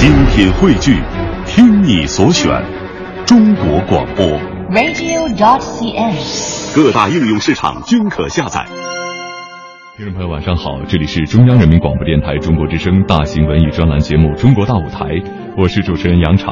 精品汇聚，听你所选，中国广播。radio.cn。各大应用市场均可下载。听众朋友，晚上好，这里是中央人民广播电台中国之声大型文艺专栏节目《中国大舞台》，我是主持人杨昶。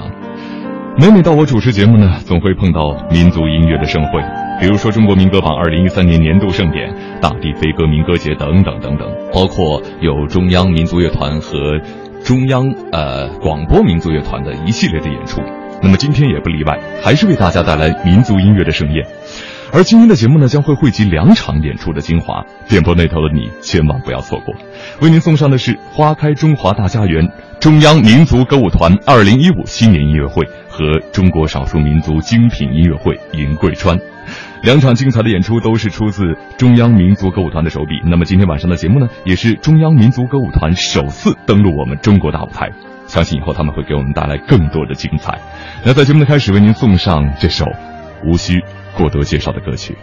每每到我主持节目呢，总会碰到民族音乐的盛会，比如说中国民歌榜二零一三年年度盛典、大地飞歌民歌节等等等等，包括有中央民族乐团和中央呃广播民族乐团的一系列的演出。那么今天也不例外，还是为大家带来民族音乐的盛宴。而今天的节目呢，将会汇集两场演出的精华，电波那头的你千万不要错过。为您送上的是《花开中华大家园》中央民族歌舞团二零一五新年音乐会和中国少数民族精品音乐会《银桂川》。两场精彩的演出都是出自中央民族歌舞团的手笔。那么今天晚上的节目呢，也是中央民族歌舞团首次登陆我们中国大舞台。相信以后他们会给我们带来更多的精彩。那在节目的开始，为您送上这首无需过多介绍的歌曲。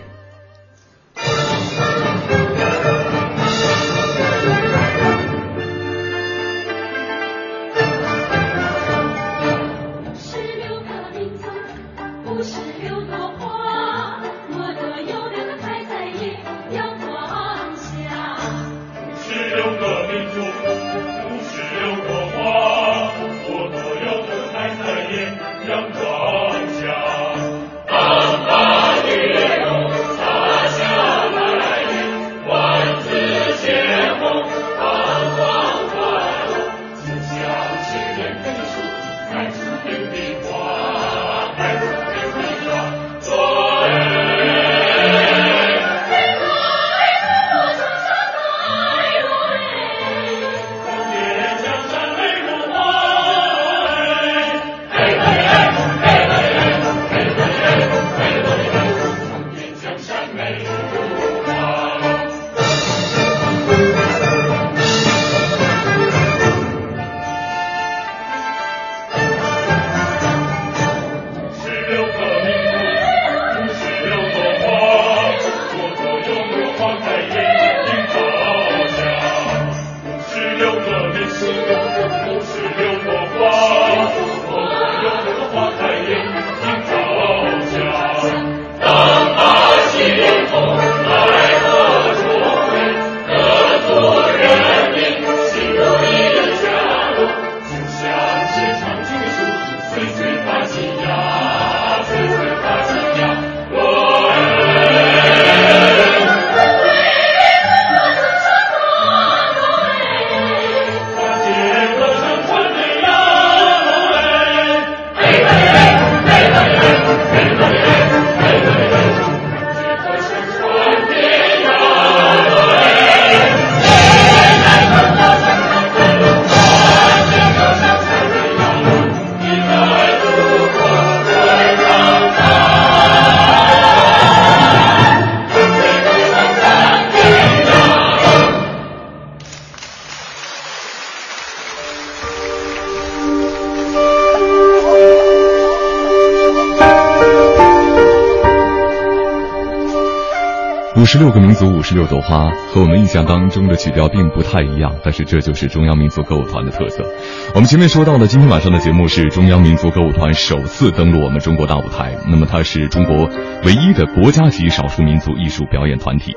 十六个民族，五十六朵花，和我们印象当中的曲调并不太一样，但是这就是中央民族歌舞团的特色。我们前面说到的，今天晚上的节目是中央民族歌舞团首次登陆我们中国大舞台。那么它是中国唯一的国家级少数民族艺术表演团体，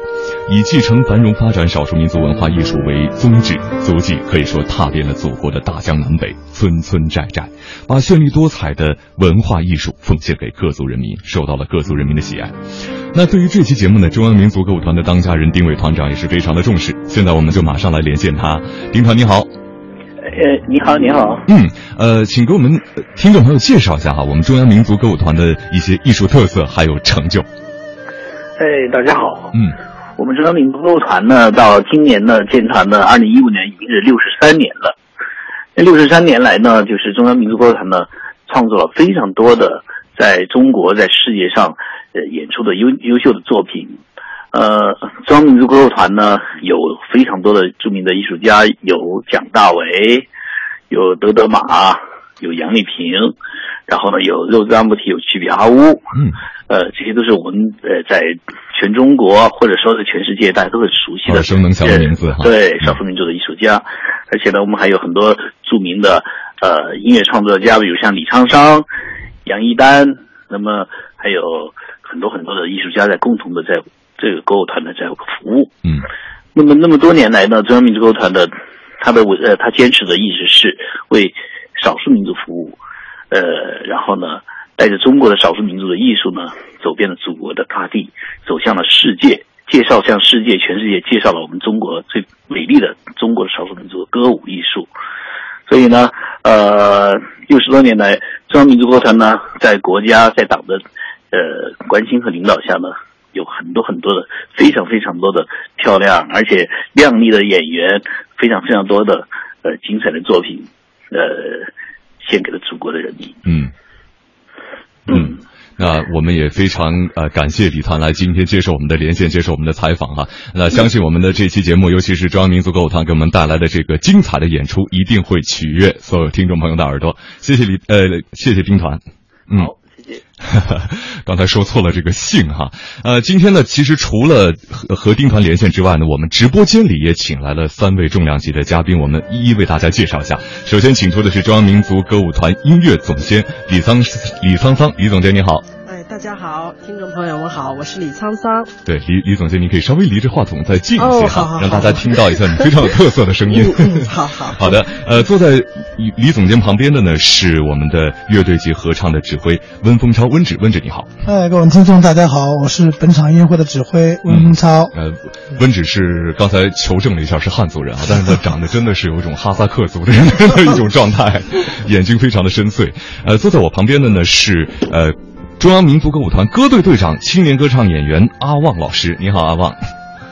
以继承繁荣发展少数民族文化艺术为宗旨，足迹可以说踏遍了祖国的大江南北，村村寨寨，把绚丽多彩的文化艺术奉献给各族人民，受到了各族人民的喜爱。那对于这期节目呢，中央民族歌舞团的当家人丁伟团长也是非常的重视。现在我们就马上来连线他，丁团你好。呃，你好，你好。嗯，呃，请给我们呃听众朋友介绍一下哈，我们中央民族歌舞团的一些艺术特色还有成就。哎，大家好。嗯，我们中央民族歌舞团呢，到今年呢建团呢，二零一五年已经是六十三年了。那六十三年来呢，就是中央民族歌舞团呢，创作了非常多的在中国在世界上呃演出的优优秀的作品。呃，中央民族歌舞团呢有非常多的著名的艺术家，有蒋大为，有德德玛，有杨丽萍，然后呢有肉孜阿木提，有曲比阿乌，嗯，呃，这些都是我们呃在全中国或者说在全世界大家都很熟悉的耳熟能详的名字哈。对少数民族的艺术家，而且呢，我们还有很多著名的呃音乐创作家，比如像李沧桑、杨一丹，那么还有很多很多的艺术家在共同的在这个歌舞团的在服务。嗯那么那么多年来呢，中央民族歌舞团的他的呃他坚持的一直是为少数民族服务，呃，然后呢，带着中国的少数民族的艺术呢，走遍了祖国的大地，走向了世界，介绍向世界全世界介绍了我们中国最美丽的中国的少数民族的歌舞艺术。所以呢，呃，六十多年来，中央民族歌舞团呢，在国家在党的呃关心和领导下呢，有很多很多的非常非常多的漂亮而且靓丽的演员，非常非常多的呃精彩的作品，呃，献给了祖国的人民。嗯嗯。那我们也非常呃感谢李团来今天接受我们的连线，接受我们的采访哈。那相信我们的这期节目，尤其是中央民族歌舞团给我们带来的这个精彩的演出，一定会取悦所有听众朋友的耳朵。谢谢李呃，谢谢兵团。嗯。刚才说错了这个姓哈，呃，今天呢，其实除了和和丁团连线之外呢，我们直播间里也请来了三位重量级的嘉宾，我们一一为大家介绍一下。首先请出的是中央民族歌舞团音乐总监李桑李桑桑，李总监你好。哎，大家好，听众朋友们好，我是李沧桑。对，李李总监，你可以稍微离着话筒再近一些哦哈，好好让大家听到一下你非常有特色的声音。嗯嗯好好好的，呃，坐在李李总监旁边的呢是我们的乐队及合唱的指挥温风超，温指，温指你好。哎，各位听众大家好，我是本场音乐会的指挥温风超。呃，温指是刚才求证了一下是汉族人啊，但是他长得真的是有一种哈萨克族的人的一种状态，眼睛非常的深邃。呃，坐在我旁边的呢是呃中央民族歌舞团歌队队长、青年歌唱演员阿旺老师，你好，阿旺。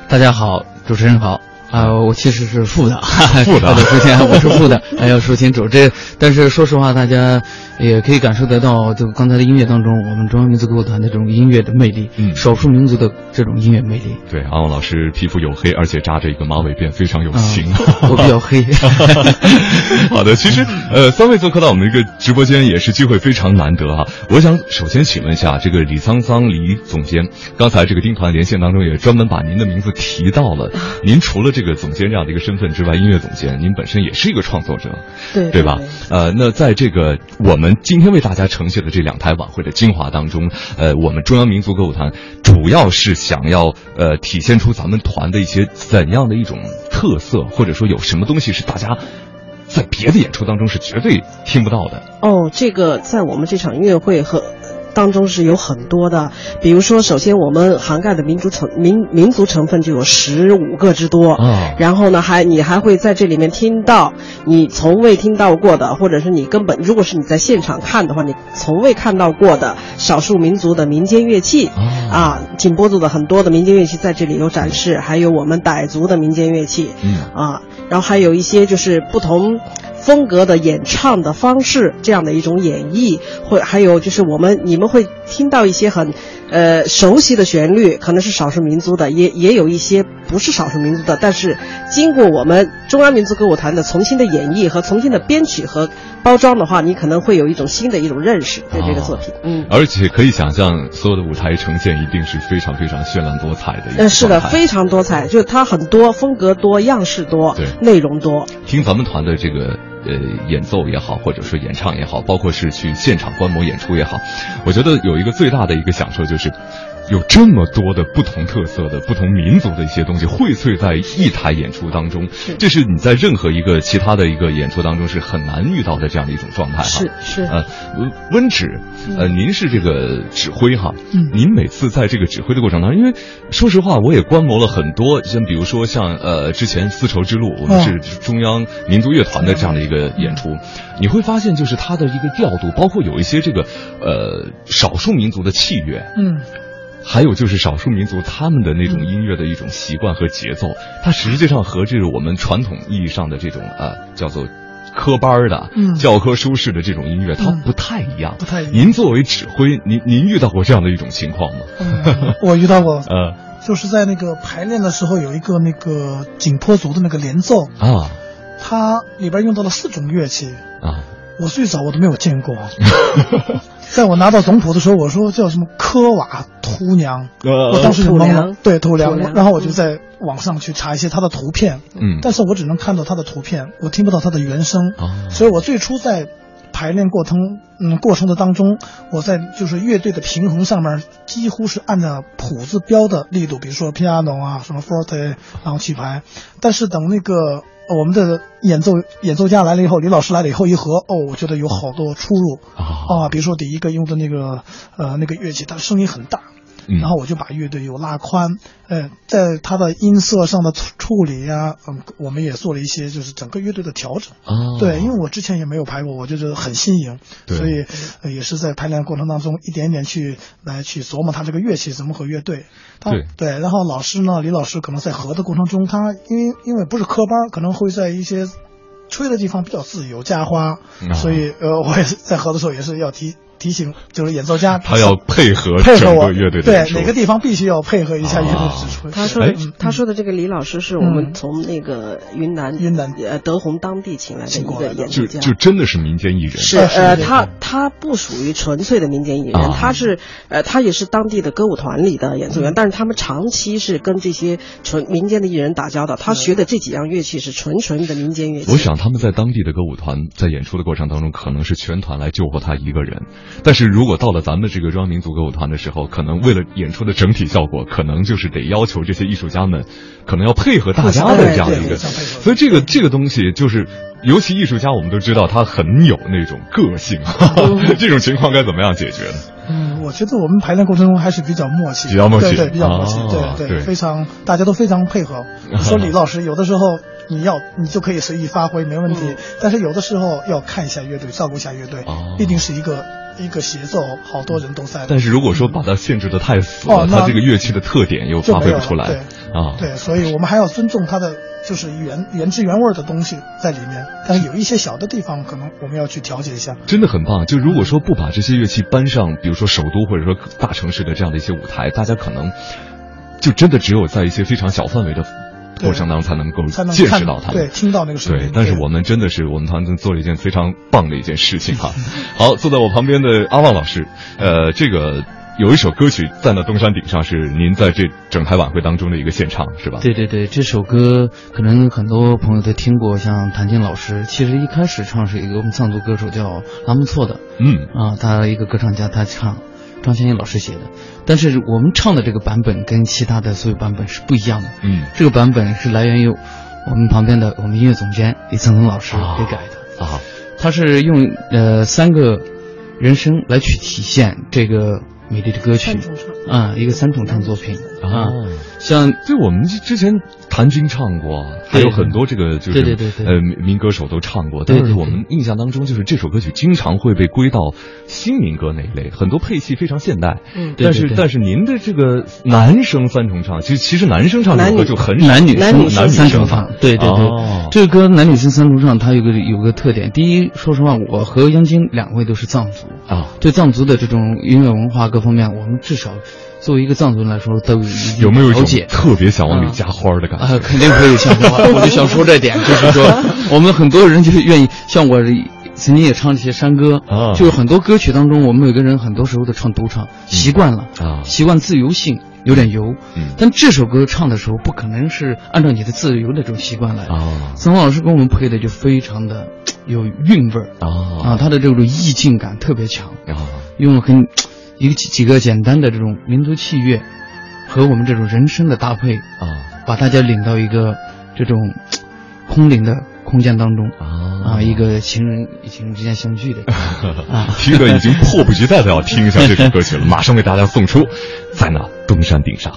大家好，主持人好。啊、我其实是负的，负的 对，之前我是负的，哎，要说清楚这。但是说实话，大家也可以感受得到，就刚才的音乐当中，我们中央民族歌舞团的这种音乐的魅力，嗯少数民族的这种音乐魅力。对，阿旺老师皮肤黝黑，而且扎着一个马尾辫，非常有啊型。我比较黑。好的，其实呃，三位做客到我们这个直播间也是机会非常难得啊。我想首先请问一下，这个李沧桑李总监，刚才这个丁团连线当中也专门把您的名字提到了。您除了这个总监这样的一个身份之外，音乐总监，您本身也是一个创作者，对对吧？呃，那在这个我们今天为大家呈现的这两台晚会的精华当中，呃，我们中央民族歌舞团主要是想要呃体现出咱们团的一些怎样的一种特色，或者说有什么东西是大家在别的演出当中是绝对听不到的。哦，这个在我们这场音乐会和。当中是有很多的，比如说，首先我们涵盖的民族成民民族成分就有十五个之多，啊。然后呢，还你还会在这里面听到你从未听到过的，或者是你根本如果是你在现场看的话，你从未看到过的少数民族的民间乐器，啊。啊，景颇族的很多的民间乐器在这里有展示，还有我们傣族的民间乐器，嗯。啊，然后还有一些就是不同风格的演唱的方式，这样的一种演绎，会还有就是我们你们会听到一些很呃熟悉的旋律，可能是少数民族的，也也有一些不是少数民族的，但是经过我们中央民族歌舞团的重新的演绎和重新的编曲和包装的话，你可能会有一种新的一种认识对这个作品，嗯。而且可以想象，所有的舞台呈现一定是非常非常绚烂多彩的一个呃，是的，非常多彩，就是它很多风格多、样式多对、内容多。听咱们团的这个呃演奏也好，或者说演唱也好，包括是去现场观摩演出也好，我觉得有一个最大的一个享受就是。有这么多的不同特色的、不同民族的一些东西荟萃在一台演出当中，这是你在任何一个其他的一个演出当中是很难遇到的这样的一种状态哈。是是。呃，温温指，呃，您是这个指挥哈，嗯。您每次在这个指挥的过程当中，因为说实话，我也观摩了很多，像比如说像呃之前丝绸之路，我们是中央民族乐团的这样的一个演出，你会发现就是它的一个调度，包括有一些这个呃少数民族的器乐，嗯，还有就是少数民族他们的那种音乐的一种习惯和节奏，它实际上和这个我们传统意义上的这种呃叫做科班的、嗯。教科书式的这种音乐，它嗯不太一样。不太一样。您作为指挥，您您遇到过这样的一种情况吗？嗯 我遇到过，呃。就是在那个排练的时候有一个那个景颇族的那个连奏，啊。它里边用到了四种乐器，啊。我最早我都没有见过，在我拿到总谱的时候，我说叫什么科瓦图娘，呃我当时就懵了。对，土良土。良然后我就在网上去查一些他的图片，嗯但是我只能看到他的图片，我听不到他的原声。哦所以我最初在排练过程，嗯，过程的当中，我在就是乐队的平衡上面，几乎是按照谱子标的力度，比如说 piano 啊，什么 forte，然后去排。但是等那个呃我们的演奏演奏家来了以后，李老师来了以后一合，哦，我觉得有好多出入啊啊，比如说第一个用的那个呃那个乐器，它声音很大。嗯。然后我就把乐队又拉宽，呃，在它的音色上的处处理呀、嗯，我们也做了一些就是整个乐队的调整。啊对，因为我之前也没有排过，我就觉得很新颖，对。所以、呃、也是在排练过程当中一点点去来去琢磨它这个乐器怎么和乐队。他对。然后老师呢，李老师可能在合的过程中，他因为因为不是科班，可能会在一些吹的地方比较自由加花，啊。所以呃，我也是在合的时候也是要提提醒，就是演奏家他要配合配合我整个乐队的对哪个地方必须要配合一下乐队啊指挥。他说他说的这个李老师是我们嗯从那个云南云南呃德宏当地请来的一个演奏家。就真的是民间艺人，是呃，他他不属于纯粹的民间艺人，啊他是呃，他也是当地的歌舞团里的演奏员，但是他们长期是跟这些纯民间的艺人打交道。他学的这几样乐器是纯纯的民间乐器。我想他们在当地的歌舞团在演出的过程当中，可能是全团来救活他一个人。但是如果到了咱们这个中央民族歌舞团的时候，可能为了演出的整体效果，可能就是得要求这些艺术家们，可能要配合大家的这样的一个。所以这个这个东西就是，尤其艺术家，我们都知道他很有那种个性。这种情况该怎么样解决呢？嗯，我觉得我们排练过程中还是比较默契，比较默契对，比较默契，对对非常大家都非常配合。说李老师有的时候你要你就可以随意发挥没问题，但是有的时候要看一下乐队，照顾一下乐队，毕竟是一个一个协奏，好多人都在。但是如果说把它限制的太死了，它这个乐器的特点又发挥不出来对啊。对，所以我们还要尊重它的就是原原汁原味的东西在里面，但是有一些小的地方可能我们要去调节一下。真的很棒。就如果说不把这些乐器搬上，比如说首都或者说大城市的这样的一些舞台，大家可能就真的只有在一些非常小范围的过程当中才能够见识到他们。对，听到那个声音。，对但是我们真的是我们团队做了一件非常棒的一件事情哈。好，坐在我旁边的阿旺老师，呃，这个有一首歌曲在那东山顶上是您在这整台晚会当中的一个现场是吧？对对对，这首歌可能很多朋友都听过，像谭健老师，其实一开始唱是一个我们藏族歌手叫拉木措的，嗯啊，他一个歌唱家，他唱，张先英老师写的，但是我们唱的这个版本跟其他的所有版本是不一样的，嗯。这个版本是来源于我们旁边的我们音乐总监李曾曾老师给改的，啊他是用呃三个人声来去体现这个美丽的歌曲啊，一个三重唱作品啊，像对，我们之之前谭军唱过，还有很多这个就是对对对对呃民民歌手都唱过，但是我们印象当中就是这首歌曲经常会被归到新民歌那一类，很多配器非常现代。嗯但是但是您的这个男生三重唱，其实其实男生唱这首歌就很男女男女男女三重生唱唱，对对对，哦这个歌男女生三重唱，它有个有个特点。第一，说实话，我和央金两位都是藏族，啊，对藏族的这种音乐文化各方面，我们至少作为一个藏族人来说，都有有没有。特别想往里加花的感觉？啊，肯定会有想花，我就想说这点，就是说，我们很多人就是愿意，像我曾经也唱这些山歌，啊。就是很多歌曲当中，我们每个人很多时候都唱独唱，习惯了，啊。习惯自由性，有点油，嗯。但这首歌唱的时候，不可能是按照你的自由那种习惯来。啊。曾老师给我们配的就非常的有韵味儿啊。啊，他的这种意境感特别强，啊。用很一个几几个简单的这种民族器乐和我们这种人声的搭配，啊把大家领到一个这种空灵的空间当中啊啊，一个情人与情人之间相聚的 啊，听得已经迫不及待的要听一下这首歌曲了，马上为大家送出，在那东山顶上。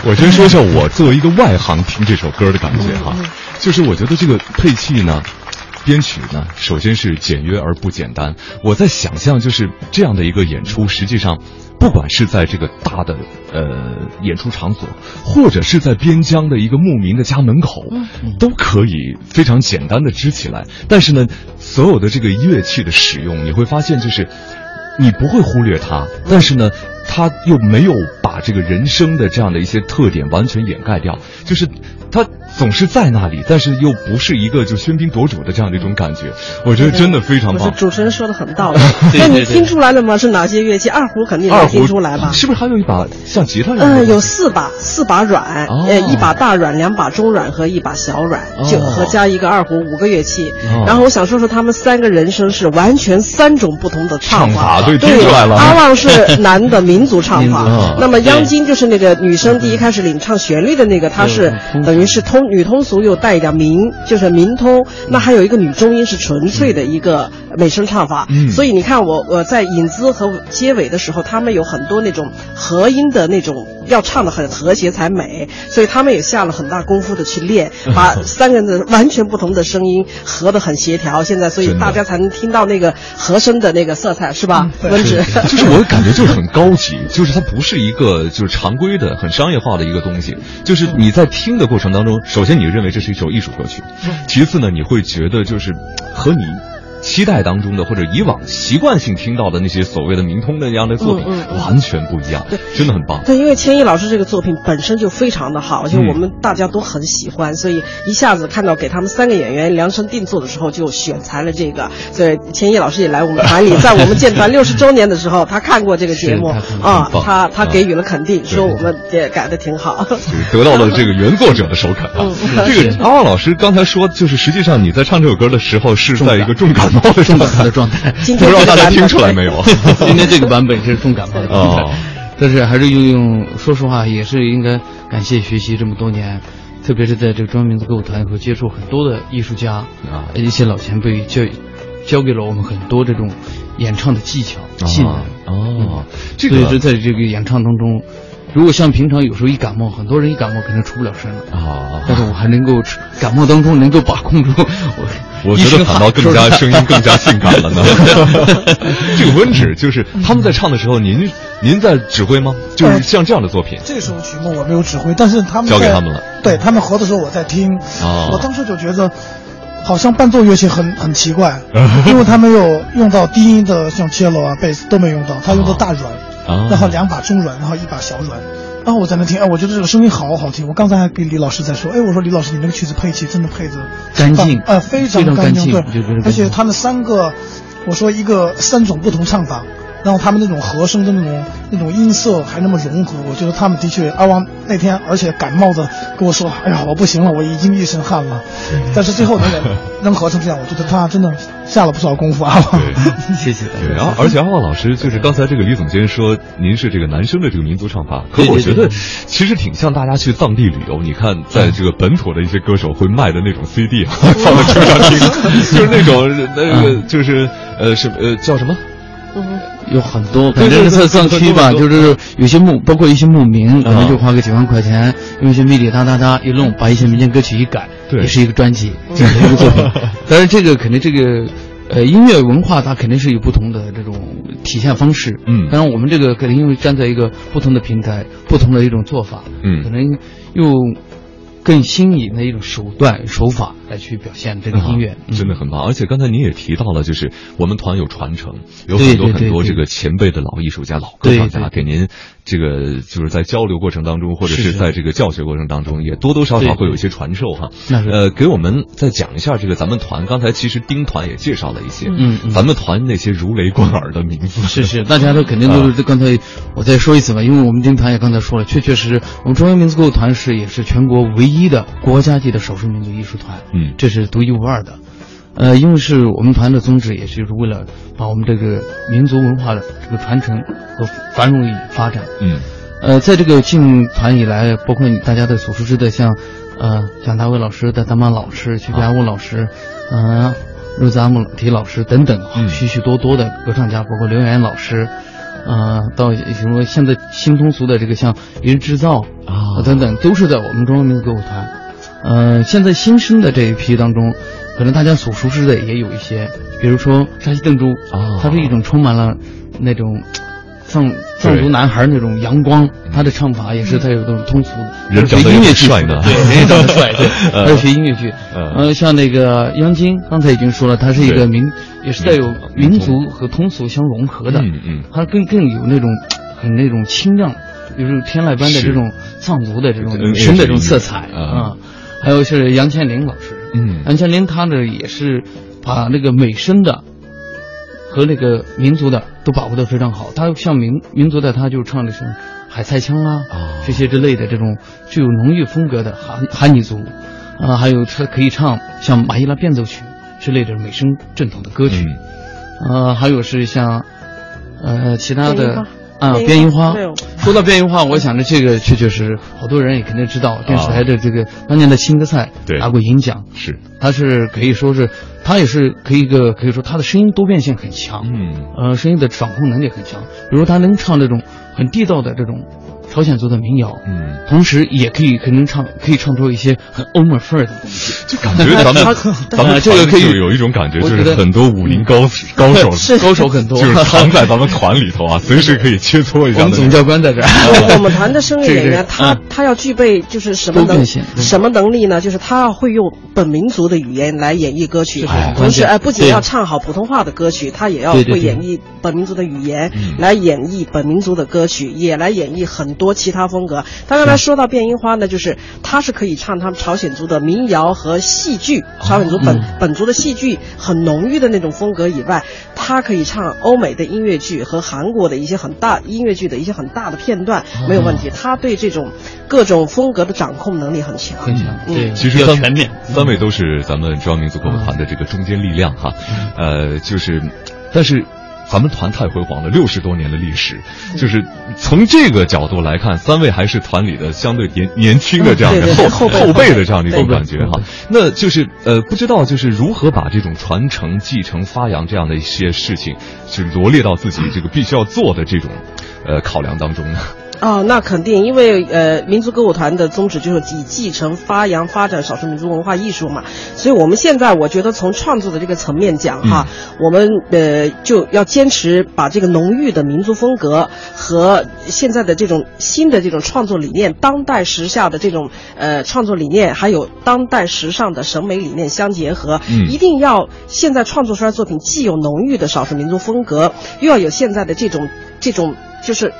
我先说一下我作为一个外行听这首歌的感觉哈，就是我觉得这个配器呢，编曲呢，首先是简约而不简单。我在想象，就是这样的一个演出，实际上，不管是在这个大的呃演出场所，或者是在边疆的一个牧民的家门口，都可以非常简单的支起来。但是呢，所有的这个乐器的使用，你会发现就是。你不会忽略它，但是呢，它又没有把这个人生的这样的一些特点完全掩盖掉，就是他总是在那里，但是又不是一个就喧宾夺主的这样的一种感觉。我觉得真的非常棒。主持人说的很到位。那你听出来了吗？是哪些乐器？二胡肯定能二胡听出来吧？是不是还有一把像吉他一样的？嗯，有四把，四把软，哦呃，一把大软，两把中软和一把小软，就哦和加一个二胡，五个乐器。哦然后我想说说他们三个人声是完全三种不同的唱唱法对出来了阿旺是 男的民族唱法那么央金就是那个女生第一开始领唱旋律的那个，她是嗯等于是通女通俗又带一点民，就是民通。那还有一个女中音是纯粹的一个美声唱法。嗯所以你看我我在引子和结尾的时候，他们有很多那种和音的那种要唱的很和谐才美，所以他们也下了很大功夫的去练，把三个人的完全不同的声音合得很协调。现在所以大家才能听到那个和声的那个色彩，是吧？温 是芷，就是我感觉就是很高级，就是它不是一个就是常规的、很商业化的一个东西。就是你在听的过程当中，首先你认为这是一首艺术歌曲，其次呢，你会觉得就是和你。期待当中的或者以往习惯性听到的那些所谓的民通的那样的作品，嗯嗯嗯完全不一样，对真的很棒。对，因为千亿老师这个作品本身就非常的好，就嗯我们大家都很喜欢，所以一下子看到给他们三个演员量身定做的时候，就选材了这个。所以千亿老师也来我们团里，在我们建团 六十周年的时候，他看过这个节目啊，他他啊给予了肯定，对说我们也改的挺好。得到了这个原作者的首肯啊。嗯这个阿旺老师刚才说，就是实际上你在唱这首歌的时候是在一个重感冒的状态的状态，不知道大家听出来没有？今天这个版本是重感冒的。状态哦，但是还是用用，说实话也是应该感谢学习这么多年，特别是在这个中央民族歌舞团和接触很多的艺术家啊。一些老前辈教教给了我们很多这种演唱的技巧、技能。哦，这个所以说在这个演唱当中，如果像平常有时候一感冒，很多人一感冒肯定出不了声了。啊，但是我还能够感冒当中能够把控住我，我觉得反倒更加声音更加性感了呢。这个温指就是他们在唱的时候，您您在指挥吗？就是像这样的作品，这首曲目我没有指挥，但是他们交给他们了。对他们合的时候我在听，哦我当时就觉得。好像伴奏乐器很很奇怪，因为他没有用到低音的，像 cello 啊、贝斯都没用到，他用的大软，啊然后两把中软，然后一把小软，然后我在那听，哎，我觉得这个声音好好听。我刚才还跟李老师在说，哎，我说李老师，你那个曲子配器真的配的干净呃，非常干净对而且他们三个，我说一个三种不同唱法，然后他们那种和声的那种那种音色还那么融合，我觉得他们的确，阿旺那天而且感冒的跟我说，哎呀，我不行了，我已经一身汗了，但是最后能能合成这样，我觉得他真的下了不少功夫啊。谢谢大对，然后而且阿旺老师就是刚才这个李总监说您是这个男生的这个民族唱法，可我觉得其实挺像大家去藏地旅游，你看在这个本土的一些歌手会卖的那种 CD 啊，放在车上听，就是那种那个就是呃什么呃叫什么？有很多，反正在藏区吧，就是有些牧，包括一些牧民，可能啊就花个几万块钱，用一些米里哒哒哒一弄，把一些民间歌曲一改，对也是一个专辑，这样的一个作品。当然，这个肯定这个。呃，音乐文化它肯定是有不同的这种体现方式，嗯当然我们这个肯定因为站在一个不同的平台，不同的一种做法，嗯可能用更新颖的一种手段手法来去表现这个音乐，啊真的很棒。而且刚才您也提到了，就是我们团有传承，有很多很多这个前辈的老艺术家、老歌唱家，给您这个就是在交流过程当中，或者是在这个教学过程当中，也多多少少会有一些传授哈。呃，给我们再讲一下这个咱们团。刚才其实丁团也介绍了一些，嗯嗯。咱们团那些如雷贯耳的名字，是是，大家都肯定都是刚才我再说一次吧，因为我们丁团也刚才说了，确确实实，我们中央民族歌舞团是也是全国唯一的国家级的少数民族艺术团，嗯这是独一无二的。呃，因为是我们团的宗旨，也就是为了把我们这个民族文化的这个传承和繁荣与发展。嗯呃，在这个进团以来，包括大家的所熟知的像，呃，蒋大为老师、戴达玛老师、曲比阿乌老师，嗯、肉兹阿木提老师等等，嗯许许多多的歌唱家，包括刘源老师，呃，到什么现在新通俗的这个像一人制造啊等等，都是在我们中央民族歌舞团。呃，现在新生的这一批当中，可能大家所熟知的也有一些，比如说沙溪邓珠啊它是一种充满了那种藏藏族男孩那种阳光，他的唱法也是带有那种通俗的，人长得学音乐剧也帅呢。对，人也长得帅，对，呃他是学音乐剧，呃呃，像那个央金，刚才已经说了，他是一个民，也是带有民族。和通俗相融合的，嗯嗯。它更更有那种很那种清亮，就是天籁般的这种藏族的这种嗯女生的这种色彩啊。啊，还有是杨千林老师，嗯杨千林他呢也是把那个美声的和那个民族的都把握得非常好。她像民民族的，她就唱的是海菜腔啊，哦这些之类的这种具有浓郁风格的韩韩尼族，啊，还有她可以唱像马伊拉变奏曲之类的美声正统的歌曲，嗯呃，还有是像呃其他的。啊，变变音花。说到变音花，我想着这个确确实实好多人也肯定知道，电视台的这个当年的新歌赛对。拿过银奖，是，他是可以说是，他也是可以一个可以说他的声音多变性很强，嗯。呃，声音的掌控能力很强。比如他能唱这种很地道的这种朝鲜族的民谣，嗯，同时也可以可能唱可以唱出一些很欧美范儿的东西。就感觉咱们 咱们这个可以有一种感觉，就是很多武林高 高手是高手很多就是藏在咱们团里头啊，随时可以切磋一下的那种。我们总教官在这儿，我们团的声乐演员，他嗯他要具备就是什么能什么能力呢？就是他要会用本民族的语言来演绎歌曲同时哎不仅要唱好普通话的歌曲，他也要会演绎本民族的语言嗯来演绎本民族的歌曲，也来演绎很多其他风格。他刚才说到变音花呢，就是他是可以唱他们朝鲜族的民谣和戏剧，朝鲜族本嗯本族的戏剧很浓郁的那种风格以外，他可以唱欧美的音乐剧和韩国的一些很大音乐剧的一些很大的片段，没有问题。他对这种各种风格的掌控能力很强。很强，嗯对，其实要全面。三位都是咱们中央民族歌舞团的这个中坚力量哈，呃，就是，但是。咱们团太辉煌了，六十多年的历史，就是从这个角度来看，三位还是团里的相对年年轻的这样的后后辈辈的这样的一种感觉哈。那就是呃，不知道就是如何把这种传承、继承、发扬这样的一些事情，是罗列到自己这个必须要做的这种呃考量当中呢？哦，那肯定，因为呃，民族歌舞团的宗旨就是以继承、发扬、发展少数民族文化艺术嘛，所以我们现在我觉得从创作的这个层面讲哈，我们呃就要坚持把这个浓郁的民族风格和现在的这种新的这种创作理念、当代时下的这种呃创作理念，还有当代时尚的审美理念相结合，嗯一定要现在创作出来的作品既有浓郁的少数民族风格，又要有现在的这种这种就是。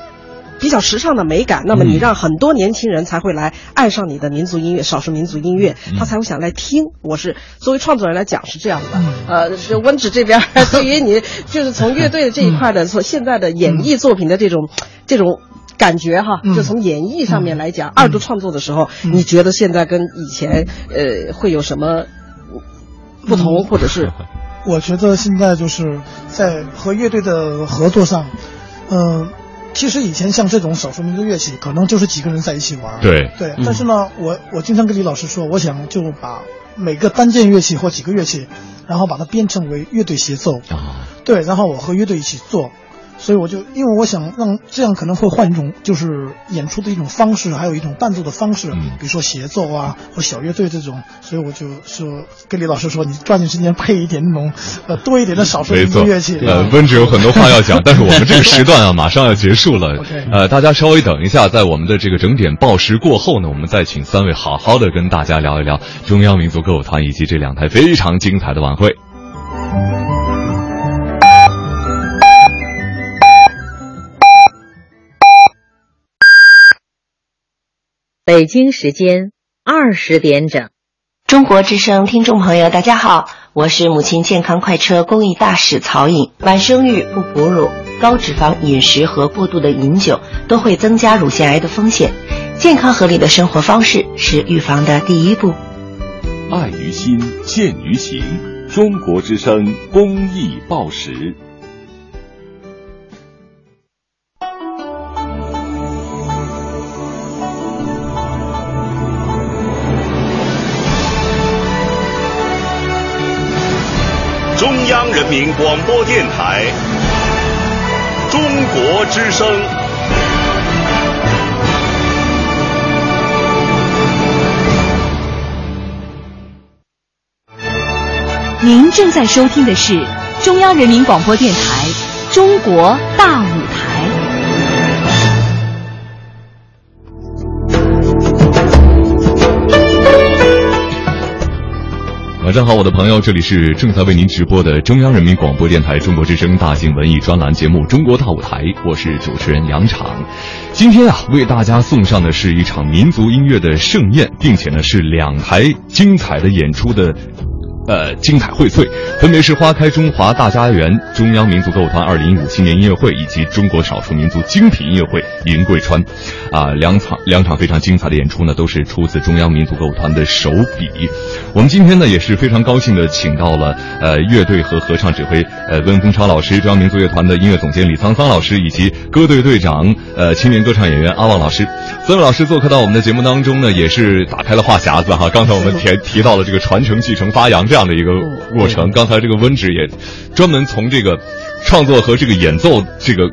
比较时尚的美感，那么你嗯。让很多年轻人才会来爱上你的民族音乐、少数民族音乐，他才会想来听。我是作为创作人来讲是这样的，呃，是温子这边对于 你就是从乐队的这一块的，从现在的演绎作品的这种这种。感觉哈，嗯。就从演绎上面来讲，二度创作的时候，你觉得现在跟以前呃会有什么不同，或者是？我觉得现在就是在和乐队的合作上，嗯、其实以前像这种少数民族乐器，可能就是几个人在一起玩。对对，但是呢，我我经常跟李老师说，我想就把每个单件乐器或几个乐器，然后把它编成为乐队协奏。啊，对，然后我和乐队一起做，所以我就因为我想让这样可能会换一种就是演出的一种方式，还有一种伴奏的方式，嗯比如说协奏啊或小乐队这种，所以我就说跟李老师说，你抓紧时间配一点那种呃多一点的少数民族乐器。，呃，温子有很多话要讲，但是我们这个时段啊，马上要结束了。呃，大家稍微等一下，在我们的这个整点报时过后呢，我们再请三位好好的跟大家聊一聊中央民族歌舞团以及这两台非常精彩的晚会。北京时间二十点整。中国之声听众朋友，大家好，我是母亲健康快车公益大使曹颖。晚生育、不哺乳、高脂肪饮食和过度的饮酒都会增加乳腺癌的风险。健康合理的生活方式是预防的第一步。爱于心，见于行。中国之声公益报时。中央人民广播电台。中国之声。您正在收听的是中央人民广播电台《中国大舞晚上好，我的朋友，这里是正在为您直播的中央人民广播电台中国之声大型文艺专栏节目《中国大舞台》，我是主持人杨昶。今天啊，为大家送上的是一场民族音乐的盛宴，并且呢是两台精彩的演出的。呃，精彩荟萃，分别是花开中华大家园中央民族歌舞团二零一五新年音乐会以及中国少数民族精品音乐会云贵川，啊，两场两场非常精彩的演出呢，都是出自中央民族歌舞团的手笔。我们今天呢也是非常高兴的，请到了呃乐队和合唱指挥呃温风超老师，中央民族乐团的音乐总监李沧桑老师，以及歌队队长呃青年歌唱演员阿旺老师。三位老师做客到我们的节目当中呢，也是打开了话匣子哈。刚才我们提提到了这个传承、继承、发扬这样。这样的一个过程，刚才这个温直也专门从这个创作和这个演奏这个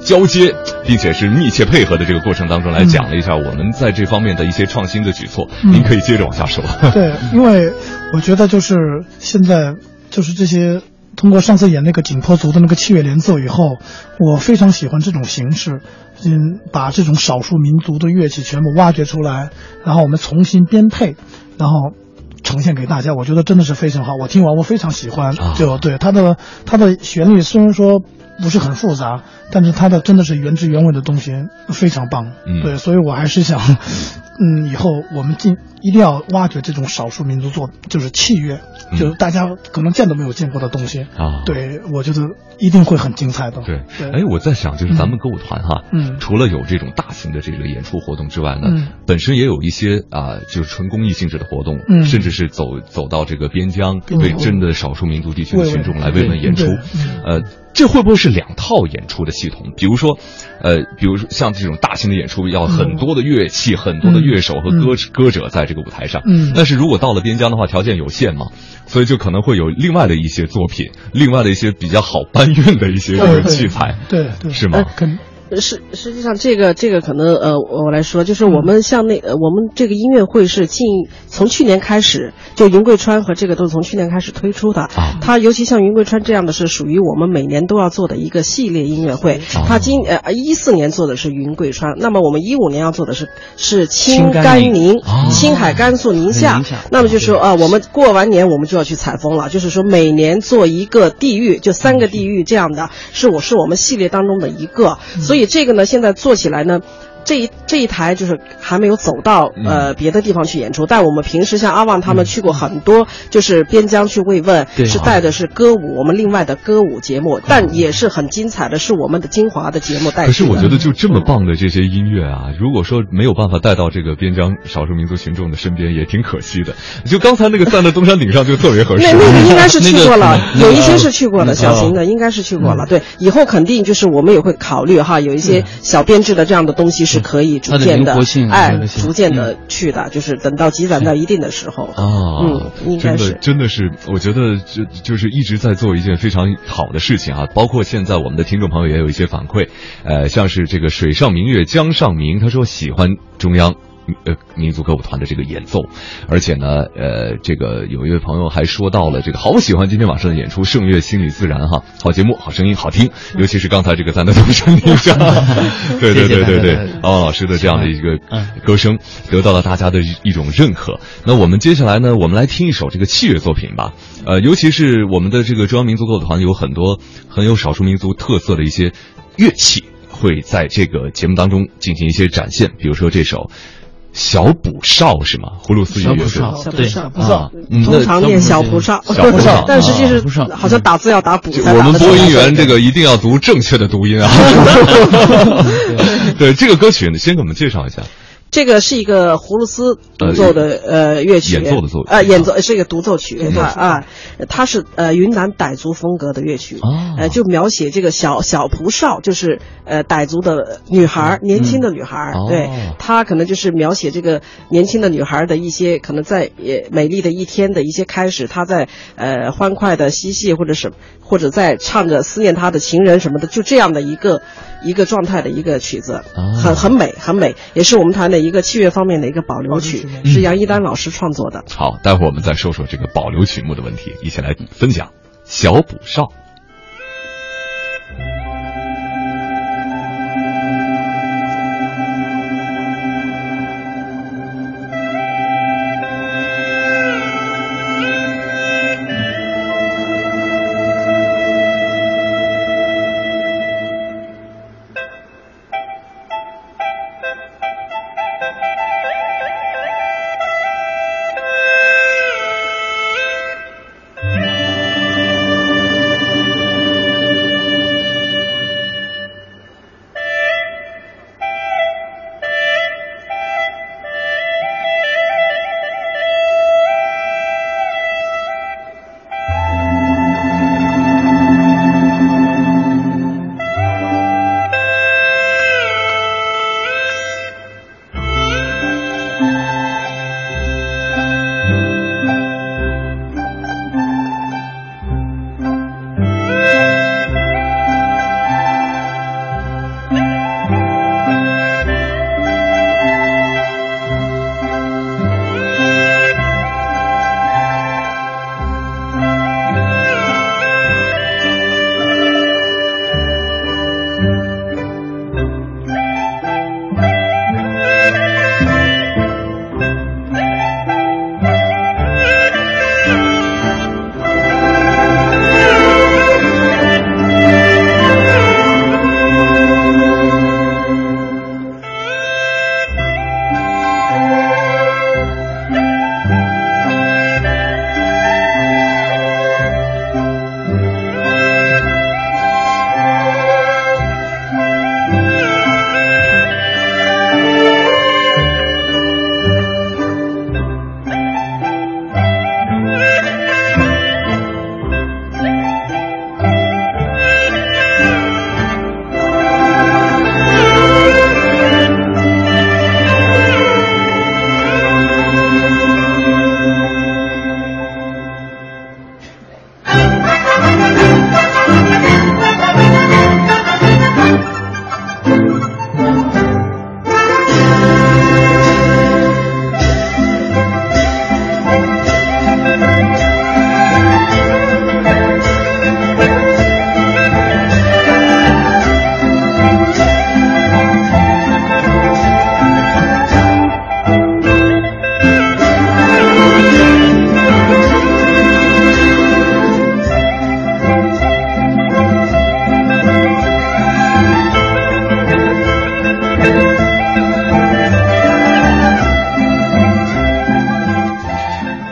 交接，并且是密切配合的这个过程当中来讲了一下我们在这方面的一些创新的举措。您可以接着往下说。对，因为我觉得就是现在就是这些通过上次演那个景颇族的那个器乐联奏以后，我非常喜欢这种形式，嗯，把这种少数民族的乐器全部挖掘出来，然后我们重新编配，然后。呈现给大家，我觉得真的是非常好。我听完我非常喜欢，就对它的它的旋律虽然说不是很复杂，但是它的真的是原汁原味的东西非常棒。对，所以我还是想，嗯，以后我们尽一定要挖掘这种少数民族做就是器乐，就是大家可能见都没有见过的东西啊。对，我觉得一定会很精彩的。对，哎，我在想，就是咱们歌舞团哈，嗯，除了有这种大型的这个演出活动之外呢，嗯，本身也有一些啊，就是纯公益性质的活动，嗯，甚至是走走到这个边疆，边疆对真的少数民族地区的群众来慰问演出呃。这会不会是两套演出的系统？比如说，呃，比如说像这种大型的演出，要很多的乐器、很多的乐手和歌歌者在这个舞台上。嗯但是如果到了边疆的话，条件有限嘛，所以就可能会有另外的一些作品，另外的一些比较好搬运的一些器材，对对是吗？呃实实际上，这个这个可能呃，我来说，就是嗯我们像那呃，我们这个音乐会是近从去年开始，就云贵川和这个都是从去年开始推出的。啊它尤其像云贵川这样的是属于我们每年都要做的一个系列音乐会。啊它今呃一四年做的是云贵川，那么我们一五年要做的是是青青甘甘宁青海、甘肃、宁夏。那么就是说呃，我们过完年我们就要去采风了，就是说每年做一个地域，就三个地域这样的，是我是我们系列当中的一个。所以以这个呢，现在做起来呢。这一这一台就是还没有走到呃别的地方去演出，但我们平时像阿旺他们去过很多，就是边疆去慰问，是带的是歌舞，我们另外的歌舞节目，但也是很精彩的，是我们的精华的节目带去。可是我觉得，就这么棒的这些音乐啊，如果说没有办法带到这个边疆少数民族群众的身边，也挺可惜的。就刚才那个站在东山顶上就特别合适。那那个应该是去过了，那个有一些是去过的，嗯小型的应该是去过了。对，以后肯定就是我们也会考虑哈，有一些小编制的这样的东西是可以逐渐的哎逐渐的去的，就是等到积攒到一定的时候。啊，嗯应该真的是真的是，我觉得就就是一直在做一件非常好的事情啊。包括现在我们的听众朋友也有一些反馈，呃，像是这个水上明月江上明，他说喜欢中央。呃，民族歌舞团的这个演奏，而且呢，呃，这个有一位朋友还说到了这个好喜欢今天晚上的演出，圣乐心理自然哈，好节目，好声音，好听，尤其是刚才这个咱的东山顶上，对对对对对，老师的这样的一个歌声得到了大家的一一种认可。那我们接下来呢，我们来听一首这个器乐作品吧。呃，尤其是我们的这个中央民族歌舞团有很多很有少数民族特色的一些乐器，会在这个节目当中进行一些展现。比如说这首小补哨是吗？葫芦丝乐队，小小对蒲哨，啊，嗯通常念小补哨，小补哨 但实际是好像打字要打补。我们播音员这个一定要读正确的读音啊！对这个歌曲，呢，先给我们介绍一下。这个是一个葫芦丝独奏的呃乐曲，演奏的奏呃演奏是一个独奏曲，嗯它啊它是呃云南傣族风格的乐曲，哦。呃就描写这个小小蒲哨，就是呃傣族的女孩儿，年轻的女孩对，她可能就是描写这个年轻的女孩儿的一些可能在呃美丽的一天的一些开始，她在呃欢快的嬉戏或者什或者在唱着思念她的情人什么的，就这样的一个一个状态的一个曲子，啊很很美很美，也是我们团的一个器乐方面的一个保留曲，是杨一丹老师创作的。好，待会儿我们再说说这个保留曲目的问题，一起来分享小补少。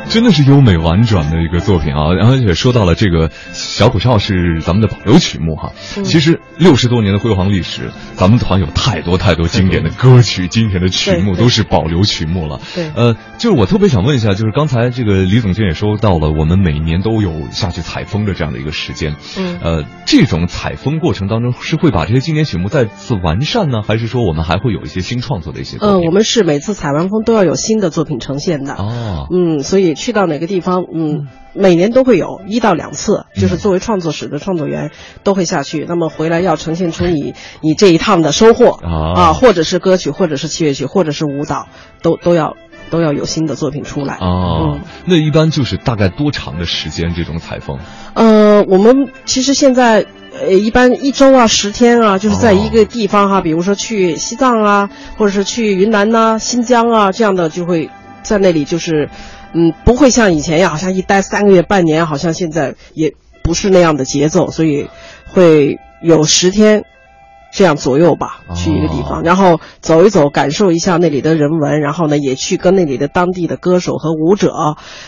真的是优美婉转的一个作品啊！然后也说到了这个小口哨是咱们的保留曲目哈。嗯其实六十多年的辉煌历史，咱们团有太多太多经典的歌曲、经典的曲目，都是保留曲目了。对呃，就是我特别想问一下，就是刚才这个李总监也说到了，我们每年都有下去采风的这样的一个时间。嗯呃，这种采风过程当中，是会把这些经典曲目再次完善呢，还是说我们还会有一些新创作的一些作呃，我们是每次采完风都要有新的作品呈现的。哦，嗯，所以去到哪个地方，嗯，每年都会有一到两次，就是作为创作室的创作员都会下去。那么回来要呈现出你你这一趟的收获啊或者是歌曲，或者是器乐曲，或者是舞蹈，都都要都要有新的作品出来。哦，嗯那一般就是大概多长的时间这种采风？呃，我们其实现在。呃，一般一周啊，十天啊，就是在一个地方哈、比如说去西藏啊，或者是去云南呐、新疆啊这样的，就会在那里就是，嗯，不会像以前呀，好像一待三个月、半年，好像现在也不是那样的节奏，所以会有十天这样左右吧，去一个地方，然后走一走，感受一下那里的人文，然后呢，也去跟那里的当地的歌手和舞者，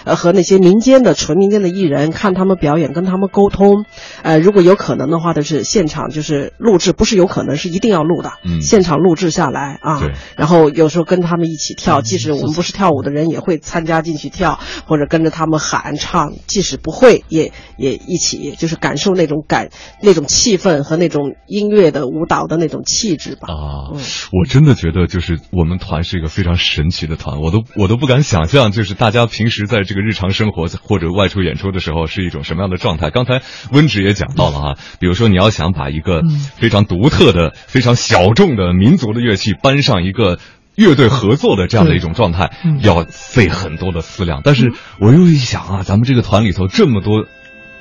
呃，和那些民间的纯民间的艺人看他们表演，跟他们沟通，呃，如果有可能的话，就是现场就是录制，不是有可能是一定要录的，嗯。现场录制下来啊对，然后有时候跟他们一起跳，即使我们不是跳舞的人，也会参加进去跳，或者跟着他们喊唱，即使不会，也也一起，就是感受那种感那种气氛和那种音乐的舞导的那种气质吧。啊，我真的觉得就是我们团是一个非常神奇的团，我都我都不敢想象，就是大家平时在这个日常生活或者外出演出的时候是一种什么样的状态。刚才温直也讲到了啊，比如说你要想把一个非常独特的、非常小众的民族的乐器搬上一个。乐队合作的这样的一种状态，要费很多的思量。但是我又一想啊，咱们这个团里头这么多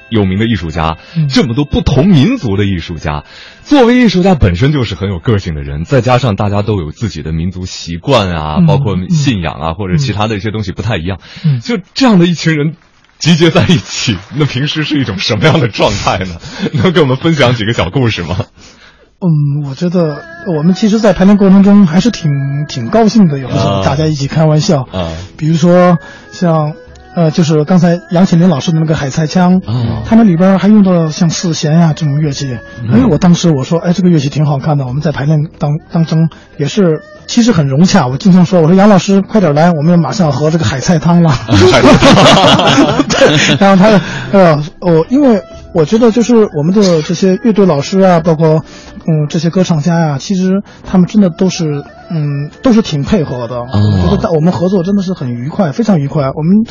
有名的艺术家，这么多不同民族的艺术家，作为艺术家本身就是很有个性的人，再加上大家都有自己的民族习惯啊，包括信仰啊，或者其他的一些东西不太一样，就这样的一群人集结在一起，那平时是一种什么样的状态呢？能给我们分享几个小故事吗？嗯，我觉得我们其实，在排练过程中还是挺挺高兴的，有的时候大家一起开玩笑。啊，比如说像，呃，就是刚才杨启林老师的那个海菜腔，啊，他们里边还用到了像四弦呀这种乐器。哎，我当时我说，哎，这个乐器挺好看的。我们在排练当当中也是，其实很融洽。我经常说，我说杨老师快点来，我们马上要喝这个海菜汤了。海菜汤。对，然后他，呃，我因为。我觉得就是我们的这些乐队老师啊，包括嗯这些歌唱家呀，其实他们真的都是嗯都是挺配合的。我觉得在我们合作真的是很愉快，非常愉快。我们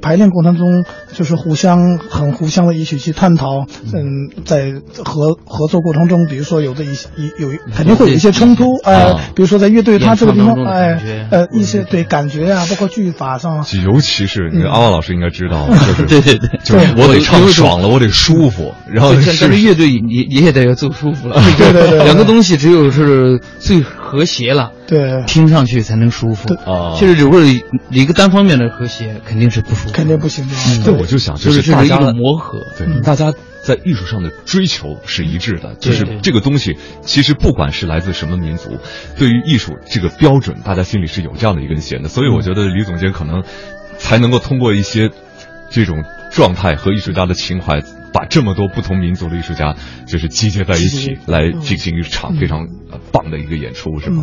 排练过程中就是互相很互相的一起去探讨。嗯，在合合作过程中，比如说有的一些有肯定会有一些冲突，哎，比如说在乐队他这个地方，哎呃一些对感觉啊，包括句法上。尤其是那个阿旺老师应该知道，就是对对对，就是我得唱爽了，我得舒。服，然后但是乐队也也也得要做舒服了。对对对，两个东西只有是最和谐了，对，听上去才能舒服。啊，其实如果一个单方面的和谐，肯定是不舒服，肯定不行的。对，我就想，就是大家的磨合，对，大家在艺术上的追求是一致的，就是这个东西，其实不管是来自什么民族，对于艺术这个标准，大家心里是有这样的一根弦的。所以我觉得李总监可能才能够通过一些这种状态和艺术家的情怀。把这么多不同民族的艺术家，就是集结在一起，来进行一场非常棒的一个演出，是吗？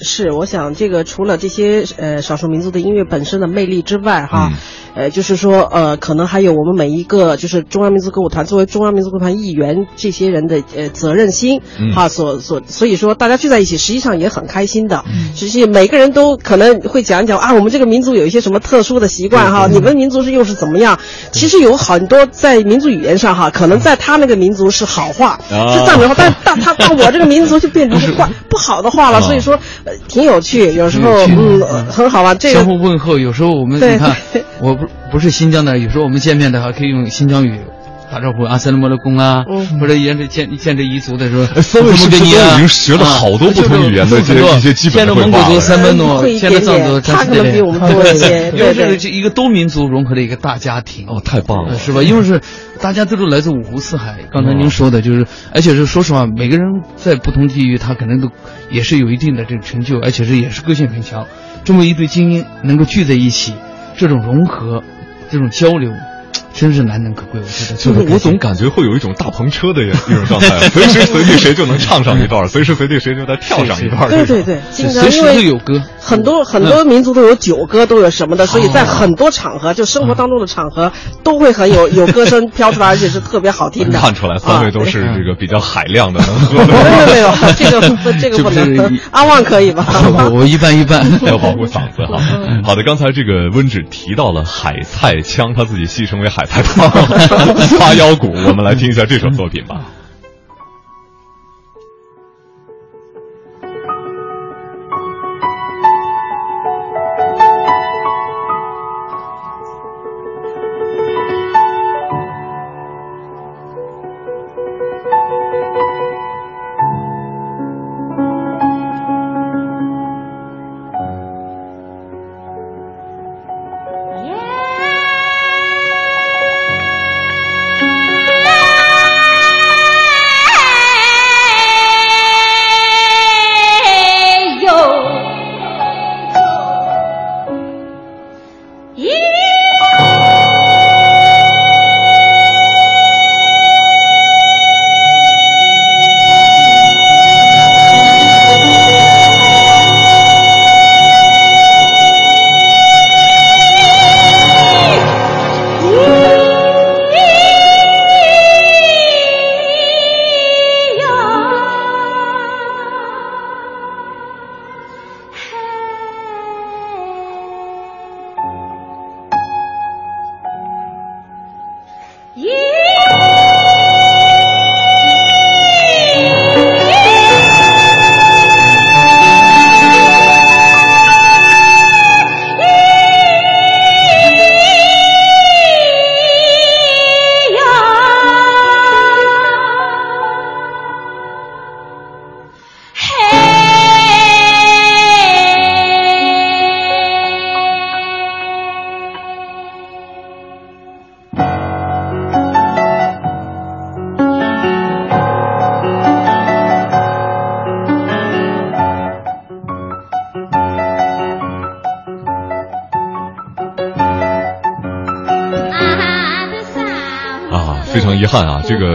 是，我想这个除了这些呃少数民族的音乐本身的魅力之外，哈，呃，就是说呃，可能还有我们每一个就是中央民族歌舞团作为中央民族歌舞团一员这些人的呃责任心，哈，所所所以说大家聚在一起，实际上也很开心的。实际每个人都可能会讲一讲啊，我们这个民族有一些什么特殊的习惯哈，你们民族是又是怎么样？其实有很多在民族语言上哈，可能在他那个民族是好话，是赞美话，但 但他到我这个民族就变成是坏不好的话了。所以说。挺有趣，有时候嗯很好玩。这个相互问候，有时候我们你看，我不不是新疆的，有时候我们见面的话可以用新疆语打招呼，阿塞拉莫勒公啊，或者沿着见见这彝族的时候，三位是不是都已经学了好多不同语言的这一些基本的蒙古族、三分多，见着藏族，他可能比我们多一些。因为这是一个多民族融合的一个大家庭。哦，太棒了，是吧？因为是大家都是来自五湖四海。刚才您说的就是，而且是说实话，每个人在不同地域，他可能都也是有一定的这个成就，而且是也是个性很强。这么一对精英能够聚在一起，这种融合，这种交流。真是难能可贵，我觉得。就是我总感觉会有一种大篷车的 一种状态，随时随地谁就能唱上一段，随时随地谁就能跳上一段。对对对，经常因为有歌。很多很多民族都有酒歌，都有什么的，所以在很多场合，就生活当中的场合，都会很有 有歌声飘出来，而且是特别好听的。看出来三位都是这个比较海量的，能喝的。没有没有，这个 这个不能。阿旺可以吧？我一般一般，要保护嗓子哈。好的，刚才这个温芷提到了海菜腔，他自己戏称为海。海菜汤，花腰鼓，我们来听一下这首作品吧。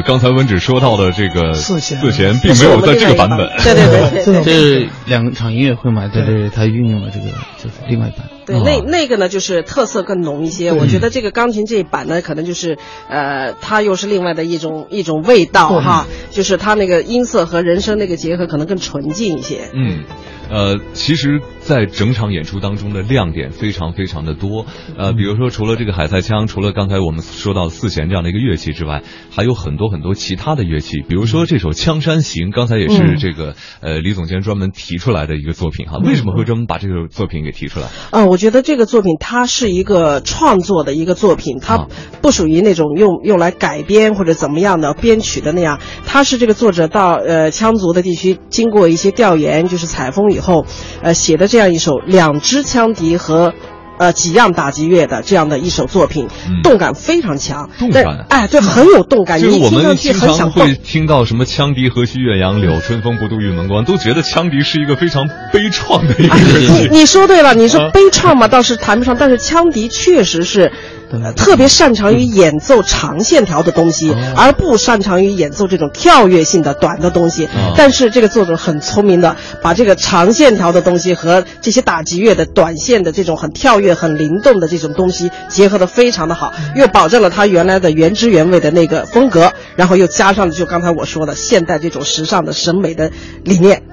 刚才文芷说到的这个四弦四弦并没有在这个版本。对对对对对。这两场音乐会嘛，对对，他运用了这个就是另外一版。对，那那个呢，就是特色更浓一些。我觉得这个钢琴这一版呢，可能就是，呃，它又是另外的一种一种味道哈，就是它那个音色和人声那个结合可能更纯净一些。嗯，呃，其实，在整场演出当中的亮点非常非常的多。呃，比如说，除了这个海塞腔，除了刚才我们说到四弦这样的一个乐器之外，还有很多很多其他的乐器。比如说这首《枪山行》，刚才也是这个、呃李总监专门提出来的一个作品哈。为什么会专门把这个作品给提出来？啊、我觉得这个作品它是一个创作的一个作品，它啊不属于那种用用来改编或者怎么样的编曲的那样，它是这个作者到呃羌族的地区经过一些调研，就是采风以后，呃写的这样一首两支羌笛和。呃，几样打击乐的这样的一首作品，嗯动感非常强，动但感哎，对，很有动感，就是我们经常会。听到什么“羌笛何须怨杨柳，春风不度玉门关”，都觉得羌笛是一个非常悲怆的一个乐你说对了，你说啊悲怆嘛，倒是谈不上，但是羌笛确实是。呃特别擅长于演奏长线条的东西，而不擅长于演奏这种跳跃性的短的东西。哦但是这个作者很聪明的，把这个长线条的东西和这些打击乐的短线的这种很跳跃、很灵动的这种东西结合的非常的好，又保证了他原来的原汁原味的那个风格，然后又加上了就刚才我说的现代这种时尚的审美的理念。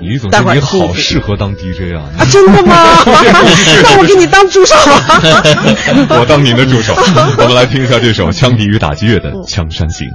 李总监，待会儿你好适合当 DJ 啊！啊，真的吗？那我给你当助手啊！我当您的助手。我们来听一下这首羌笛与打击乐的《枪山行》。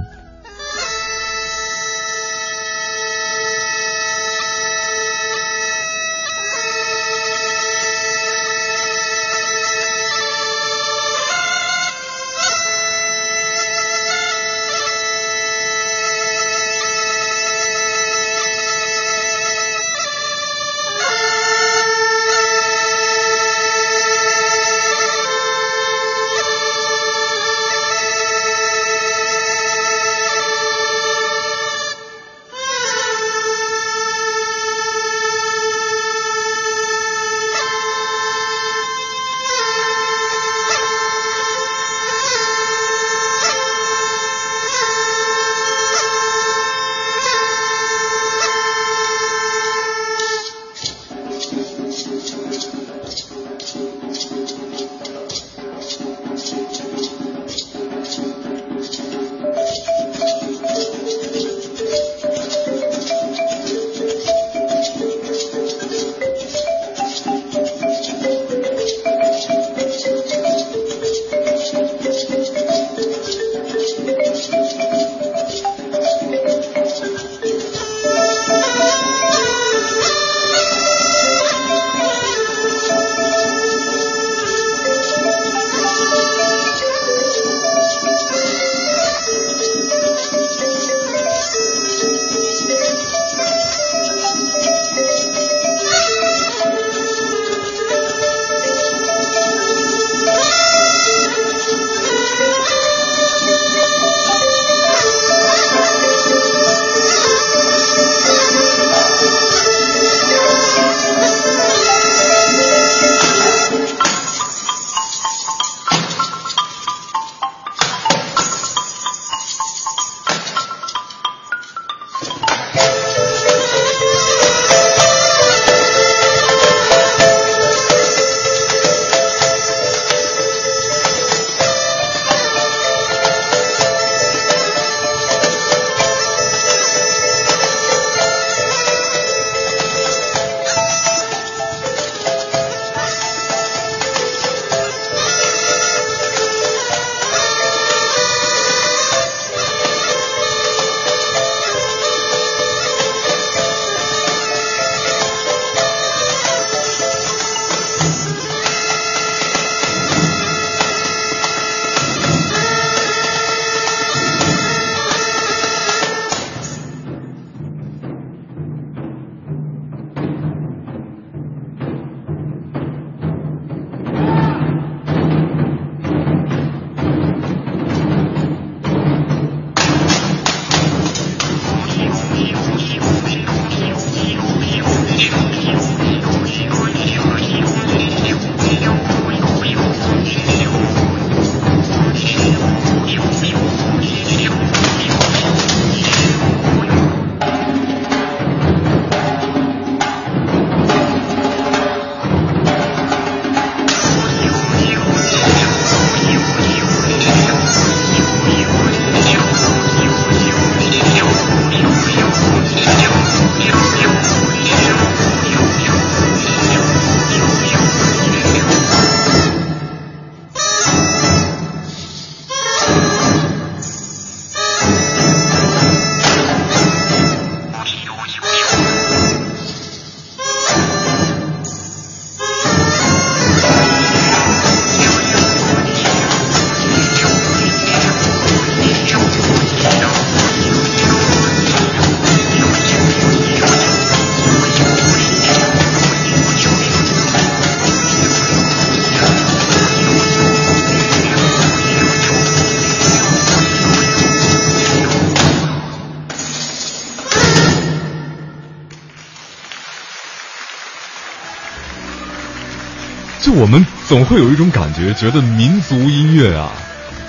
总会有一种感觉，觉得民族音乐啊，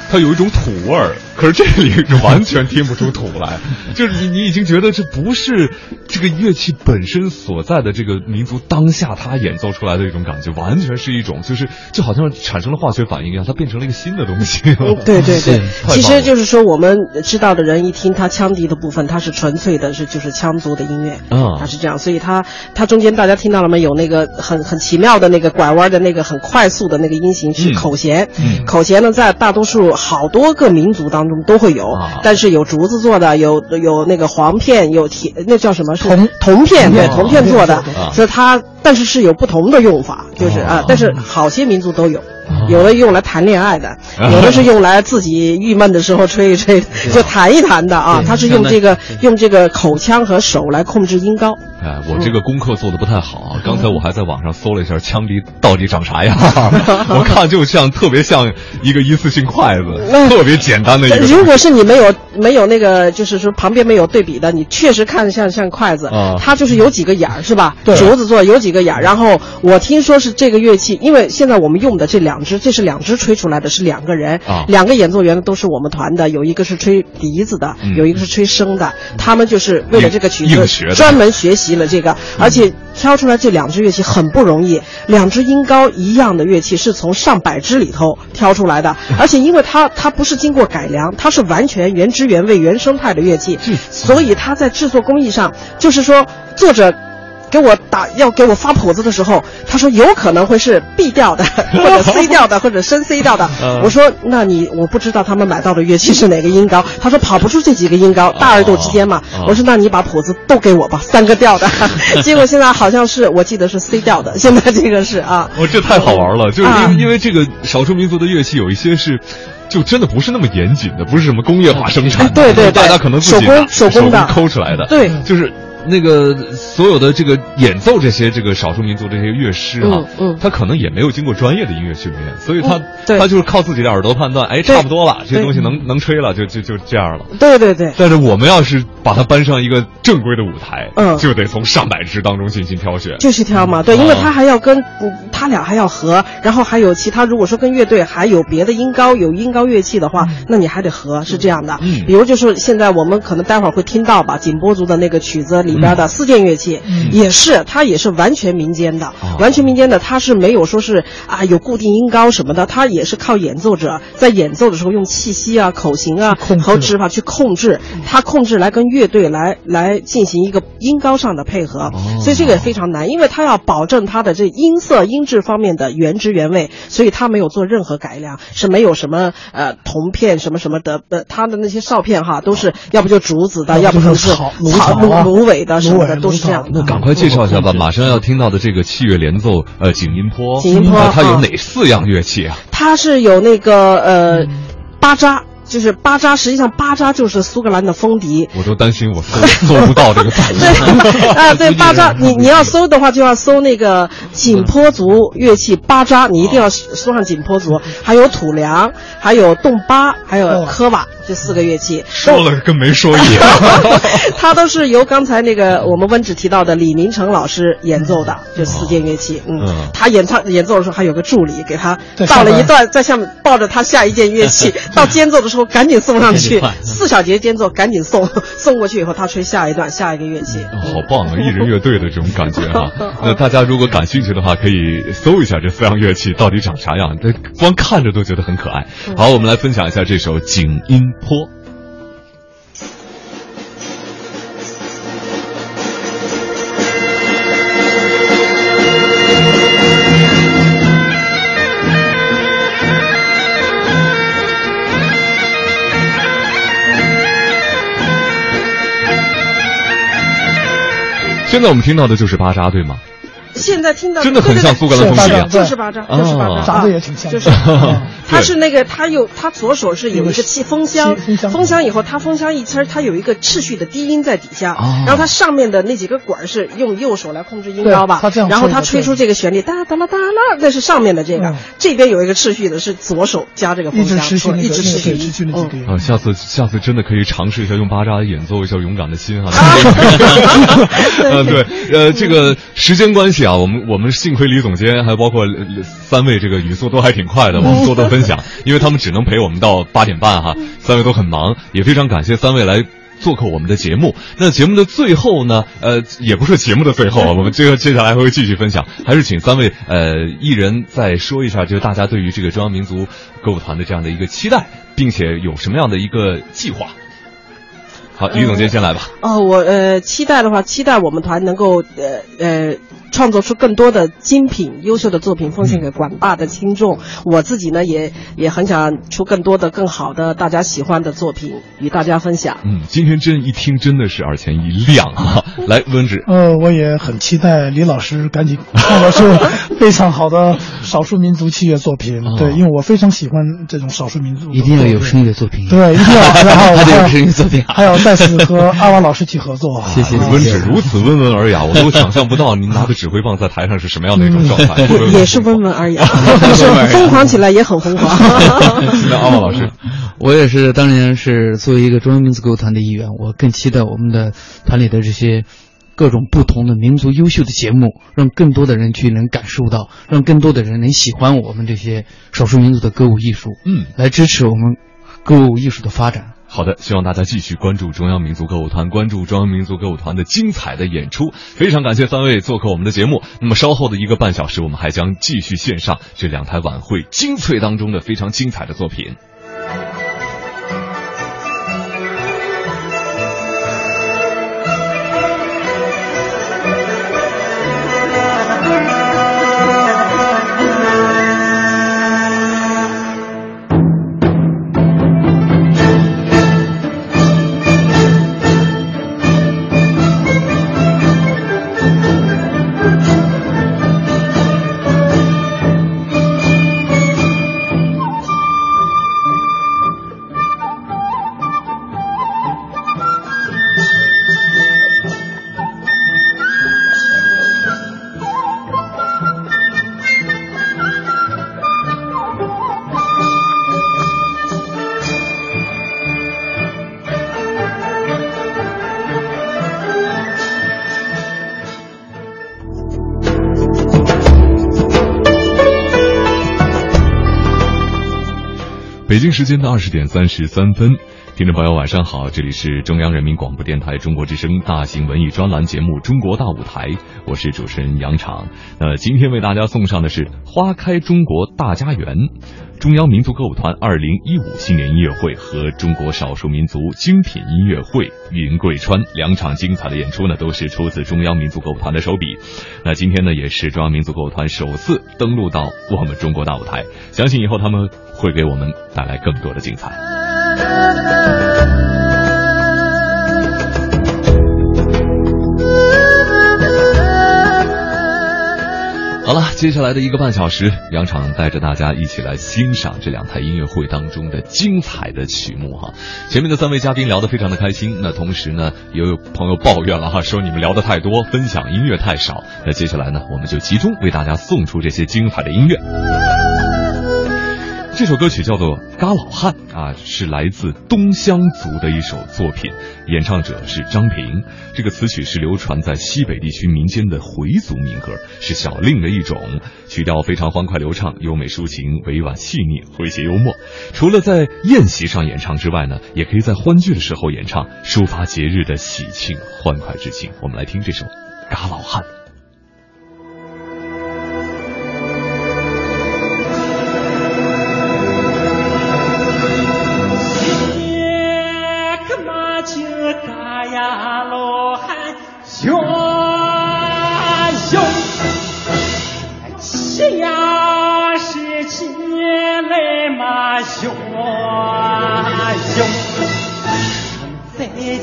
它有一种土味儿，可是这里是完全听不出土来，就是你你已经觉得这不是这个乐器本身所在的这个民族当下它演奏出来的一种感觉，完全是一种就是就好像产生了化学反应一样，它变成了一个新的东西。嗯 对对。对，其实就是说，我们知道的人一听它羌笛的部分，它是纯粹的是就是羌族的音乐，啊。它是这样，所以它它中间大家听到了吗？有那个很很奇妙的那个拐弯的那个很快速的那个音型是嗯。口弦，嗯。口弦呢在大多数好多个民族当中都会有，啊。但是有竹子做的，有有那个簧片，有铁那叫什么？是铜铜片，对哦铜片做的所以它但是是有不同的用法，就是啊哦，但是好些民族都有。有的用来谈恋爱的，哦有的是用来自己郁闷的时候吹一吹，就弹一弹的啊。他是用这个用这个口腔和手来控制音高。哎，我这个功课做的不太好啊！刚才我还在网上搜了一下羌笛到底长啥样，我看就像特别像一个一次性筷子，特别简单的一个。如果是你没有没有那个，就是说旁边没有对比的，你确实看像像筷子，啊它就是有几个眼儿是吧？对竹子做有几个然后我听说是这个乐器，因为现在我们用的这两只，这是两只吹出来的，是两个人，啊。两个演奏员都是我们团的，有一个是吹笛子的，嗯。有一个是吹笙的，他们就是为了这个曲子专门学习了这个，而且挑出来这两支乐器很不容易，两只音高一样的乐器是从上百支里头挑出来的，而且因为它它不是经过改良，它是完全原汁原味原生态的乐器，所以它在制作工艺上，就是说作者。给我打要给我发谱子的时候，他说有可能会是 B 调的，或者 C 调的，或者升 C 调的。嗯我说那你我不知道他们买到的乐器是哪个音高。他说跑不出这几个音高，大二度之间嘛。哦我说那你把谱子都给我吧，三个 调的。结果现在好像是我记得是 C 调的，现在这个是啊。我这太好玩了，就是因为、啊因为这个少数民族的乐器有一些是。就真的不是那么严谨的，不是什么工业化生产的，对对对大家可能自己手工手工的抠出来的，对就是那个所有的这个演奏这些这个少数民族这些乐师啊，嗯嗯他可能也没有经过专业的音乐训练，所以他、嗯他就是靠自己的耳朵判断，哎，差不多了，这对东西能能吹了，就就就这样了。对对对。但是我们要是把它搬上一个正规的舞台，嗯就得从上百支当中进行挑选。就是挑嘛，对，哦因为他还要跟嗯他俩还要合，然后还有其他，如果说跟乐队还有别的音高有音高乐器的话，那你还得合，是这样的。嗯比如就是现在我们可能待会儿会听到吧，景波族的那个曲子里边的四件乐器，也是它也是完全民间的，完全民间的，它是没有说是啊有固定音高什么的，它也是靠演奏者在演奏的时候用气息啊、口型啊和指法去控制，它控制来跟乐队来来进行一个音高上的配合，所以这个也非常难，因为它要保证它的这音色、音质方面的原汁原味，所以它没有做任何改良，是没有什么呃铜片什么什么的，呃，它的那些哨片哈都是要不就竹子的，要不就是草芦草草啊芦苇的什么的，芦苇都是这样的。那赶快介绍一下吧，马上要听到的这个器乐连奏，呃，景音坡，景音坡呃它有啊哪四样乐器啊？它是有那个呃巴扎。就是巴扎，实际上巴扎就是苏格兰的风笛，我都担心我搜搜不到这个版 对啊，对巴扎，你你要搜的话，就要搜那个景颇族乐器巴扎，你一定要搜上景颇族，还有土梁，还有洞巴，还有科瓦，这四个乐器。说了跟没说一样。它都是由刚才那个我们温芷提到的李明成老师演奏的，这四件乐器。嗯，嗯他演唱演奏的时候还有个助理给他到了一段，在下面抱着他下一件乐器，到间奏的时候赶紧送上去，四小节间奏赶紧送送过去以后，他吹下一段下一个乐器。哦好棒啊！一人乐队的这种感觉哈、那大家如果感兴趣的话，可以搜一下这四样乐器到底长啥样，这光看着都觉得很可爱。好，我们来分享一下这首《景音坡》。现在我们听到的就是巴扎，对吗？现在听到真的很像苏格兰风笛啊就是巴扎，就是巴扎，长得也挺像。的就是 嗯。它是那个，他有他左手是有一个气风箱，风箱。以后他风箱一圈，它有一个持续的低音在底下，然后它上面的那几个管是用右手来控制音高吧然后他吹出这个旋律哒哒啦哒啦，那是上面的这个嗯，这边有一个持续的是左手加这个风一直箱，持续一直持续。那个持续那几个。嗯。音。啊，下次下次真的可以尝试一下用巴扎演奏一下《勇敢的心》哈。嗯，对，呃，这个时间关系。系啊，我们我们幸亏李总监还包括呃三位这个语速都还挺快的，我们多多分享，因为他们只能陪我们到八点半哈，三位都很忙，也非常感谢三位来。做客我们的节目，那节目的最后呢，呃，也不是节目的最后，我们这个接下来会继续分享，还是请三位呃艺人再说一下，就是大家对于这个中央民族歌舞团的这样的一个期待，并且有什么样的一个计划。好，于总监先来吧。哦，我呃期待的话，期待我们团能够呃呃创作出更多的精品、优秀的作品，奉献给广大的听众。我自己呢，也也很想出更多的、更好的、大家喜欢的作品与大家分享。嗯，今天真一听真的是耳前一亮啊！来，温志。呃，我也很期待李老师赶紧创造出非常好的少数民族器乐作品。对，因为我非常喜欢这种少数民族。一定要有声乐作品。对，一定要。然后还得有声乐作品。还有再次和阿王老师一起合作。谢谢。温志如此温文尔雅，我都想象不到您拿着指挥棒在台上是什么样的一种状态。也 是温文尔雅，疯狂起来也很疯狂。那阿王老师，我也是，当年是作为一个中央民族歌舞团的一员，我更期待我们的团里的这些。各种不同的民族优秀的节目，让更多的人去能感受到，让更多的人能喜欢我们这些少数民族的歌舞艺术，嗯，来支持我们歌舞艺术的发展。好的，希望大家继续关注中央民族歌舞团，关注中央民族歌舞团的精彩的演出。非常感谢三位做客我们的节目。那么稍后的一个半小时，我们还将继续献上这两台晚会精粹当中的非常精彩的作品。北京时间的二十点三十三分，听众朋友晚上好，这里是中央人民广播电台中国之声大型文艺专栏节目《中国大舞台》，我是主持人杨昶。那今天为大家送上的是《花开中国大家园》，中央民族歌舞团二零一五新年音乐会和中国少数民族精品音乐会《云贵川》两场精彩的演出呢，都是出自中央民族歌舞团的手笔。那今天呢，也是中央民族歌舞团首次登陆到我们中国大舞台，相信以后他们会给我们带来更多的精彩。好了，接下来的一个半小时，杨昶带着大家一起来欣赏这两台音乐会当中的精彩的曲目哈。前面的三位嘉宾聊得非常的开心，那同时呢，也有朋友抱怨了哈，说你们聊得太多，分享音乐太少。那接下来呢，我们就集中为大家送出这些精彩的音乐。这首歌曲叫做《嘎老汉》啊，是来自东乡族的一首作品，演唱者是张平。这个词曲是流传在西北地区民间的回族民歌，是小令的一种，曲调非常欢快流畅，优美抒情，委婉细腻，诙谐幽默。除了在宴席上演唱之外呢，也可以在欢聚的时候演唱，抒发节日的喜庆欢快之情。我们来听这首《嘎老汉》。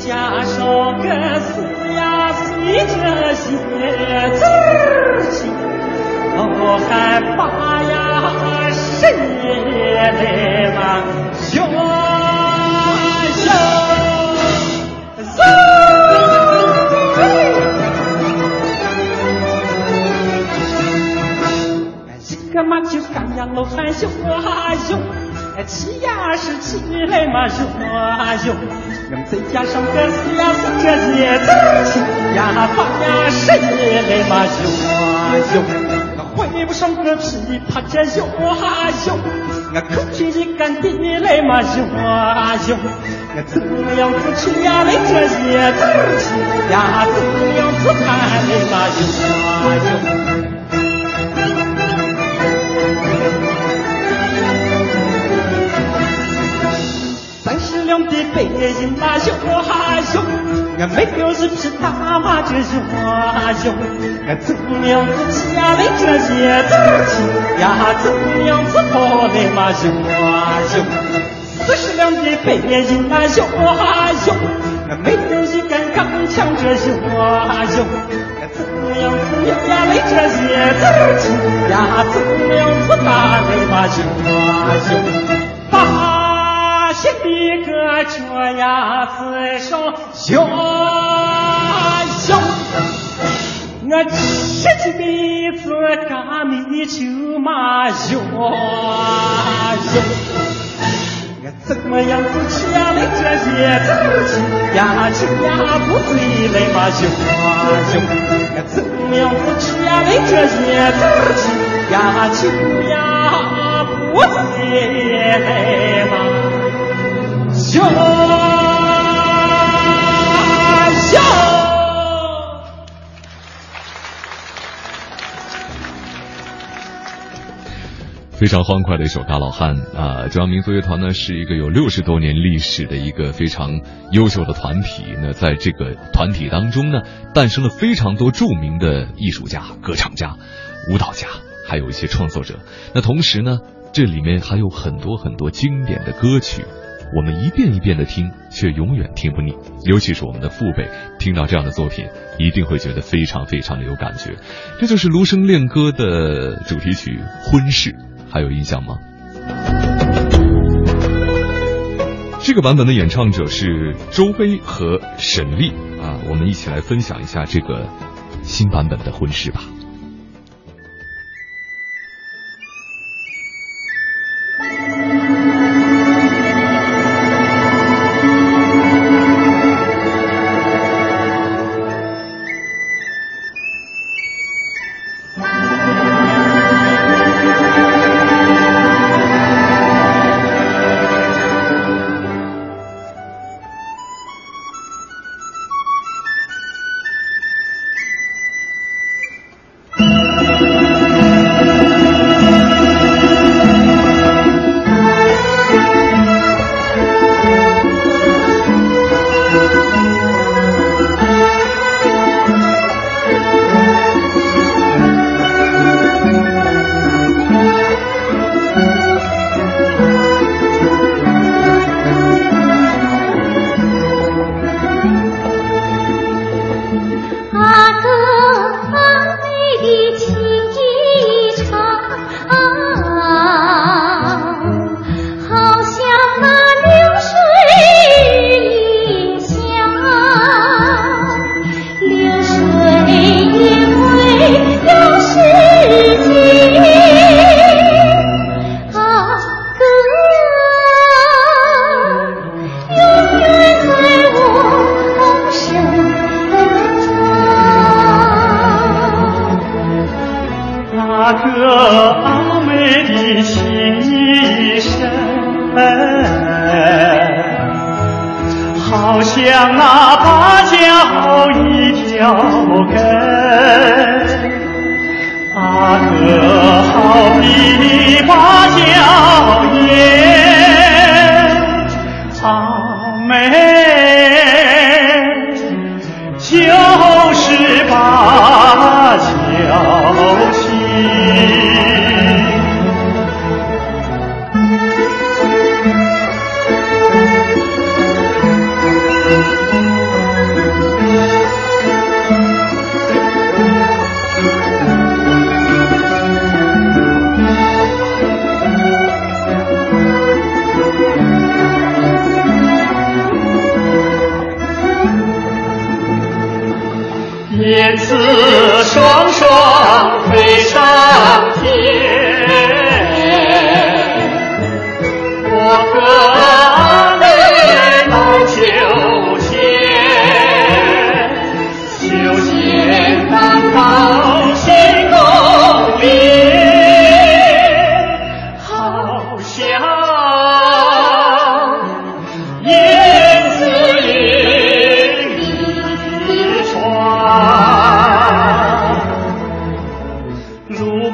加上个四呀岁这些字儿情，哦还八呀十来嘛熊熊一个嘛就干呀老汉熊啊熊，起呀是起来嘛熊啊熊。再加上个四呀四这些字儿，七呀八呀十一来嘛熊啊哟，我挥不上个琵琶这哟啊哟，我口气一干地来嘛哟啊哟，我怎么样子去呀来这些东西呀，怎么样子看来嘛哟啊哟。三十两的白银那哟啊哟，我没有一匹大马这哟啊哟，我怎么样子家里这些东西呀，怎么样子跑来嘛哟啊哟，四十两的白银那哟啊哟，我没有一根钢枪这哟啊哟，我怎么样子家里这些东西呀，怎么样子打来嘛哟啊哟，把。心的个脚丫子上摇摇，我这几辈子干米酒嘛摇摇，我怎么样子吃了这些东西呀，酒呀不醉来嘛摇摇，我怎么样子吃了这些东西呀，酒呀不醉来嘛。笑笑。非常欢快的一首大老汉啊！中央民族乐团呢是一个有六十多年历史的一个非常优秀的团体。那在这个团体当中呢，诞生了非常多著名的艺术家、歌唱家、舞蹈家，还有一些创作者。那同时呢，这里面还有很多很多经典的歌曲。我们一遍一遍的听，却永远听不腻。尤其是我们的父辈听到这样的作品，一定会觉得非常非常的有感觉。这就是卢生恋歌的主题曲《婚事》，还有印象吗？这个版本的演唱者是周薇和沈丽啊，我们一起来分享一下这个新版本的《婚事》吧。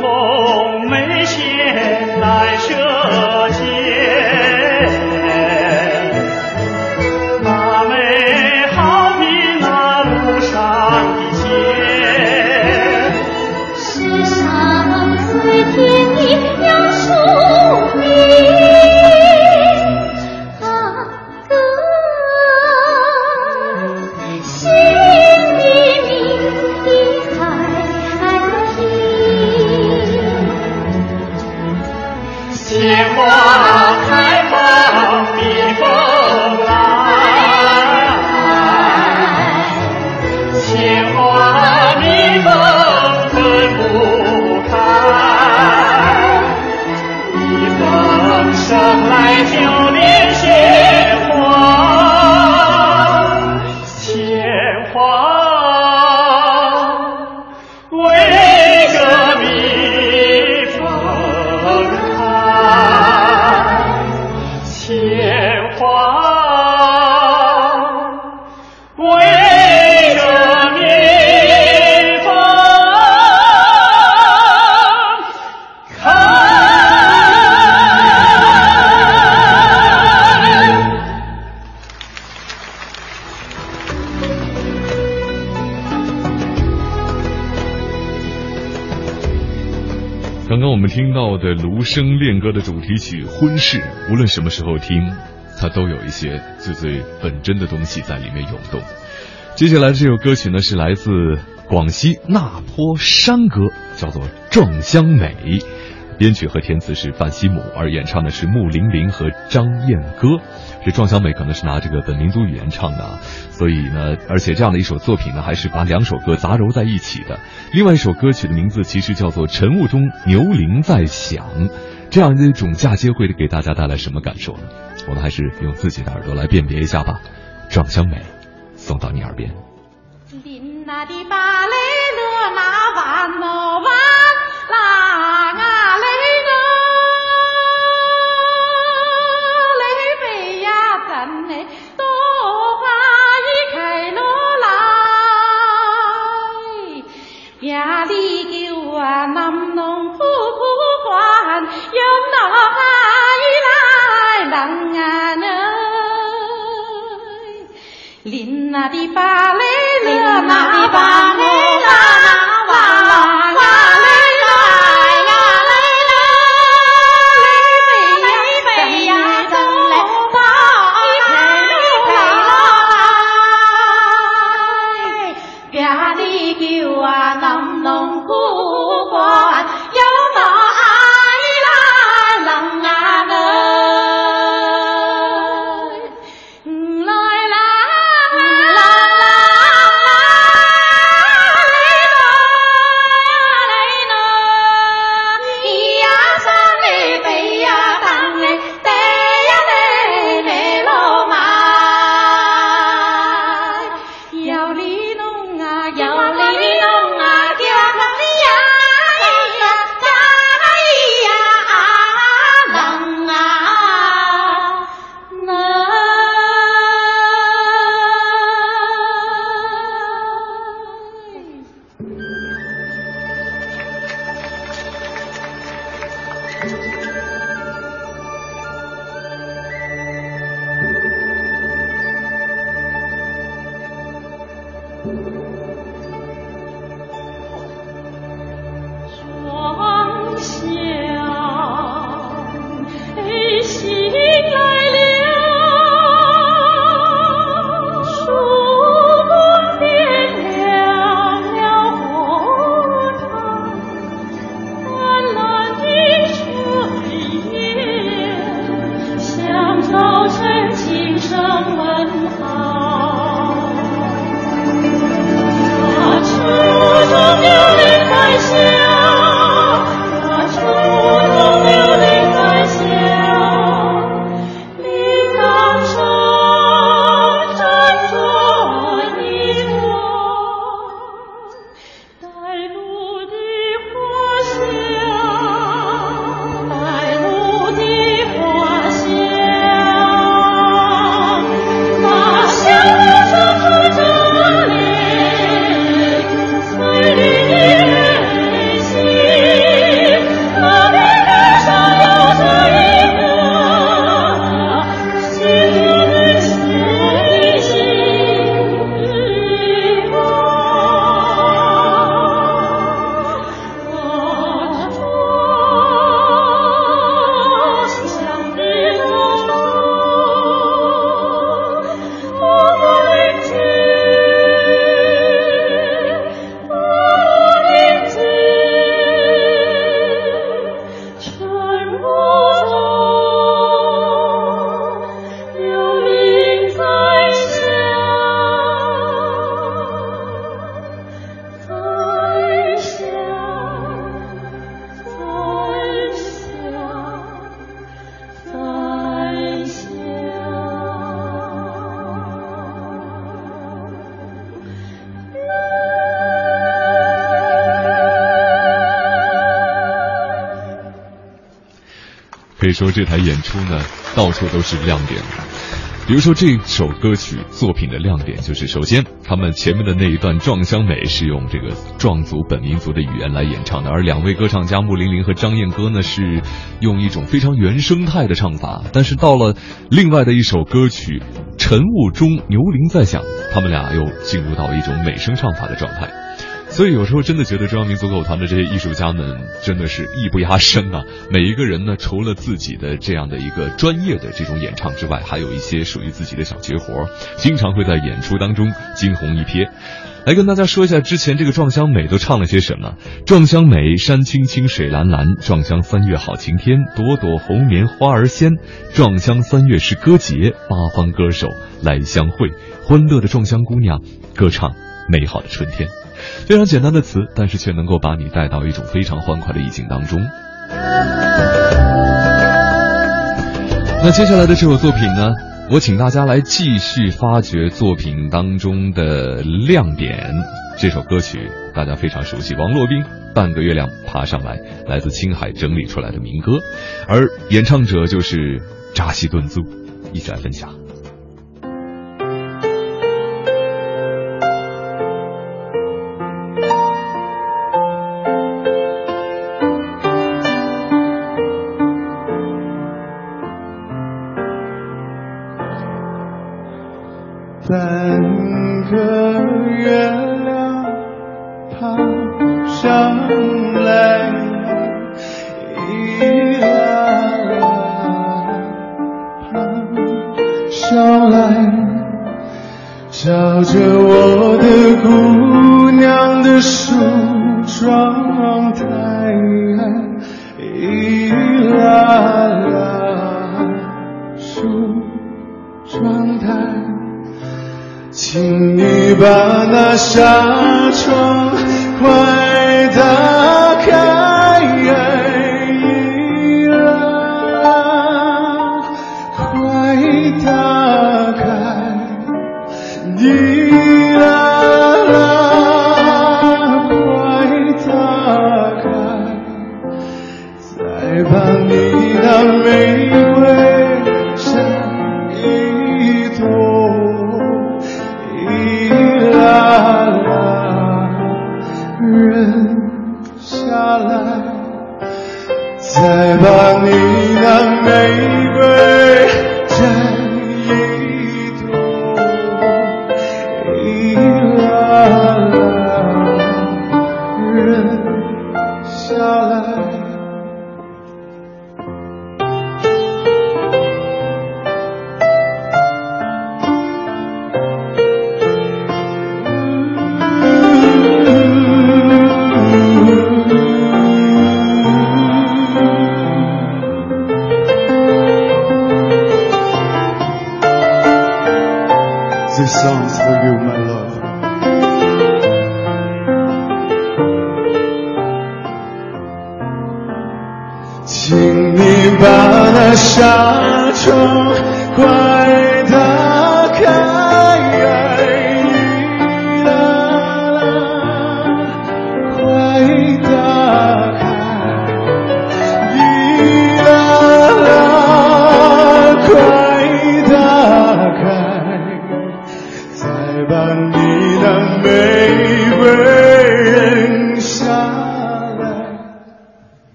more. 生恋歌的主题曲《婚事》，无论什么时候听，它都有一些最最本真的东西在里面涌动。接下来这首歌曲呢，是来自广西那坡山歌，叫做《壮乡美》，编曲和填词是范希姆，而演唱的是穆玲玲和张燕歌。这《壮乡美》可能是拿这个本民族语言唱的啊，所以呢，而且这样的一首作品呢，还是把两首歌杂糅在一起的。另外一首歌曲的名字其实叫做《晨雾中牛铃在响》，这样的一种嫁接会给大家带来什么感受呢？我们还是用自己的耳朵来辨别一下吧。《壮乡美》送到你耳边。说这台演出呢，到处都是亮点。比如说这首歌曲作品的亮点就是，首先他们前面的那一段《壮乡美》是用这个壮族本民族的语言来演唱的，而两位歌唱家穆玲玲和张燕歌呢是用一种非常原生态的唱法。但是到了另外的一首歌曲《晨雾中牛铃在响》，他们俩又进入到一种美声唱法的状态。所以有时候真的觉得中央民族歌舞团的这些艺术家们真的是艺不压身啊！每一个人呢，除了自己的这样的一个专业的这种演唱之外，还有一些属于自己的小绝活，经常会在演出当中惊鸿一瞥。来跟大家说一下之前这个《壮乡美》都唱了些什么。《壮乡美》山青青水蓝蓝，壮乡三月好晴天，朵朵红棉花儿鲜。壮乡三月是歌节，八方歌手来相会，欢乐的壮乡姑娘歌唱美好的春天。非常简单的词，但是却能够把你带到一种非常欢快的意境当中。那接下来的这首作品呢？我请大家来继续发掘作品当中的亮点。这首歌曲大家非常熟悉，王洛宾《半个月亮爬上来》，来自青海整理出来的民歌，而演唱者就是扎西顿族，一起来分享。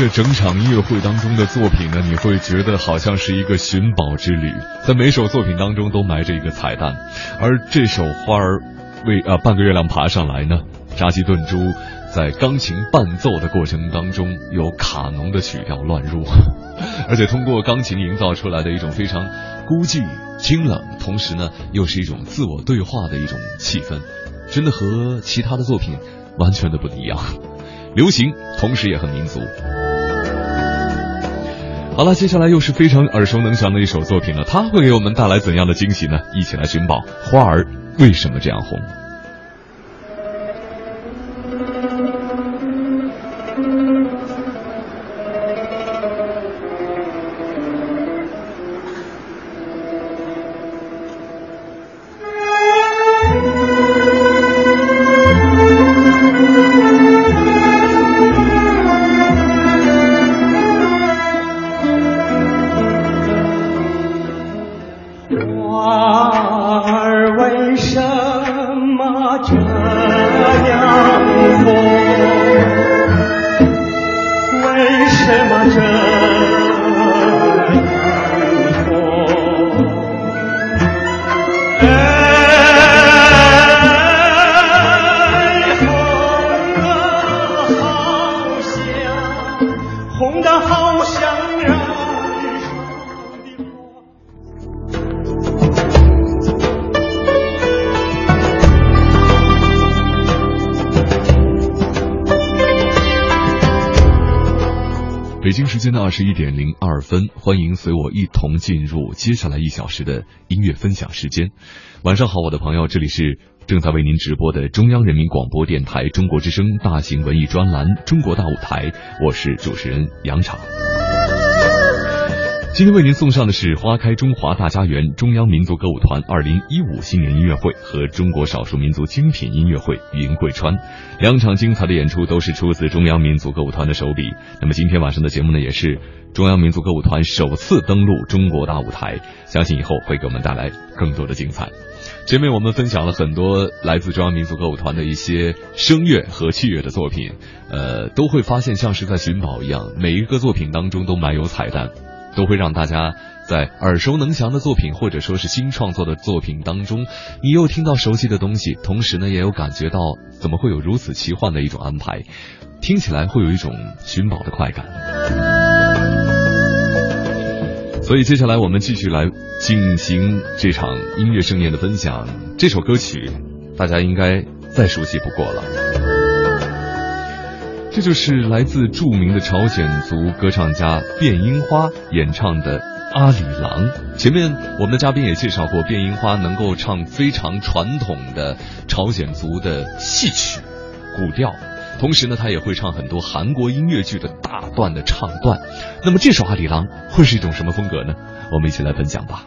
着整场音乐会当中的作品呢，你会觉得好像是一个寻宝之旅，在每首作品当中都埋着一个彩蛋。而这首《花儿为呃半个月亮爬上来》呢，扎西顿珠在钢琴伴奏的过程当中，有卡农的曲调乱入，而且通过钢琴营造出来的一种非常孤寂、清冷，同时呢又是一种自我对话的一种气氛，真的和其他的作品完全的不一样。流行，同时也很民族。好了，接下来又是非常耳熟能详的一首作品了，它会给我们带来怎样的惊喜呢？一起来寻宝，花儿为什么这样红？间的二十一点零二分，欢迎随我一同进入接下来一小时的音乐分享时间。晚上好，我的朋友，这里是正在为您直播的中央人民广播电台中国之声大型文艺专栏《中国大舞台》，我是主持人杨昶。今天为您送上的是花开中华大家园中央民族歌舞团二零一五新年音乐会和中国少数民族精品音乐会云贵川两场精彩的演出都是出自中央民族歌舞团的手笔。那么今天晚上的节目呢，也是中央民族歌舞团首次登陆中国大舞台，相信以后会给我们带来更多的精彩。前面我们分享了很多来自中央民族歌舞团的一些声乐和器乐的作品，呃，都会发现像是在寻宝一样，每一个作品当中都埋有彩蛋。都会让大家在耳熟能详的作品或者说是新创作的作品当中，你又听到熟悉的东西，同时呢也有感觉到怎么会有如此奇幻的一种安排，听起来会有一种寻宝的快感。所以接下来我们继续来进行这场音乐盛宴的分享。这首歌曲大家应该再熟悉不过了。这就是来自著名的朝鲜族歌唱家卞樱花演唱的《阿里郎》。前面我们的嘉宾也介绍过，卞樱花能够唱非常传统的朝鲜族的戏曲、古调，同时呢，他也会唱很多韩国音乐剧的大段的唱段。那么这首《阿里郎》会是一种什么风格呢？我们一起来分享吧。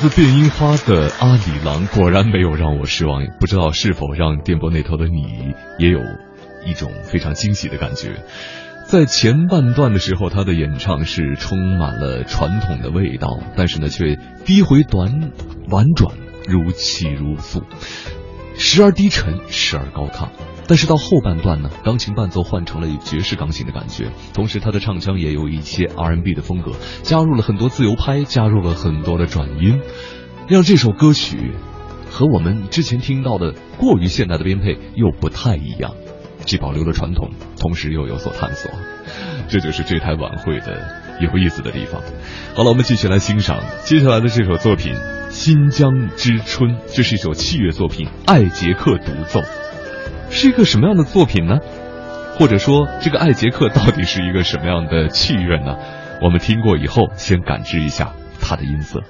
自变樱花的阿里郎果然没有让我失望，不知道是否让电波那头的你也有一种非常惊喜的感觉。在前半段的时候，他的演唱是充满了传统的味道，但是呢，却低回短婉转，如泣如诉，时而低沉，时而高亢。但是到后半段呢，钢琴伴奏换成了爵士钢琴的感觉，同时他的唱腔也有一些 R&B 的风格，加入了很多自由拍，加入了很多的转音，让这首歌曲和我们之前听到的过于现代的编配又不太一样，既保留了传统，同时又有所探索，这就是这台晚会的有意思的地方。好了，我们继续来欣赏接下来的这首作品《新疆之春》，这是一首器乐作品，艾杰克独奏。是一个什么样的作品呢？或者说，这个艾杰克到底是一个什么样的器乐呢？我们听过以后，先感知一下它的音色。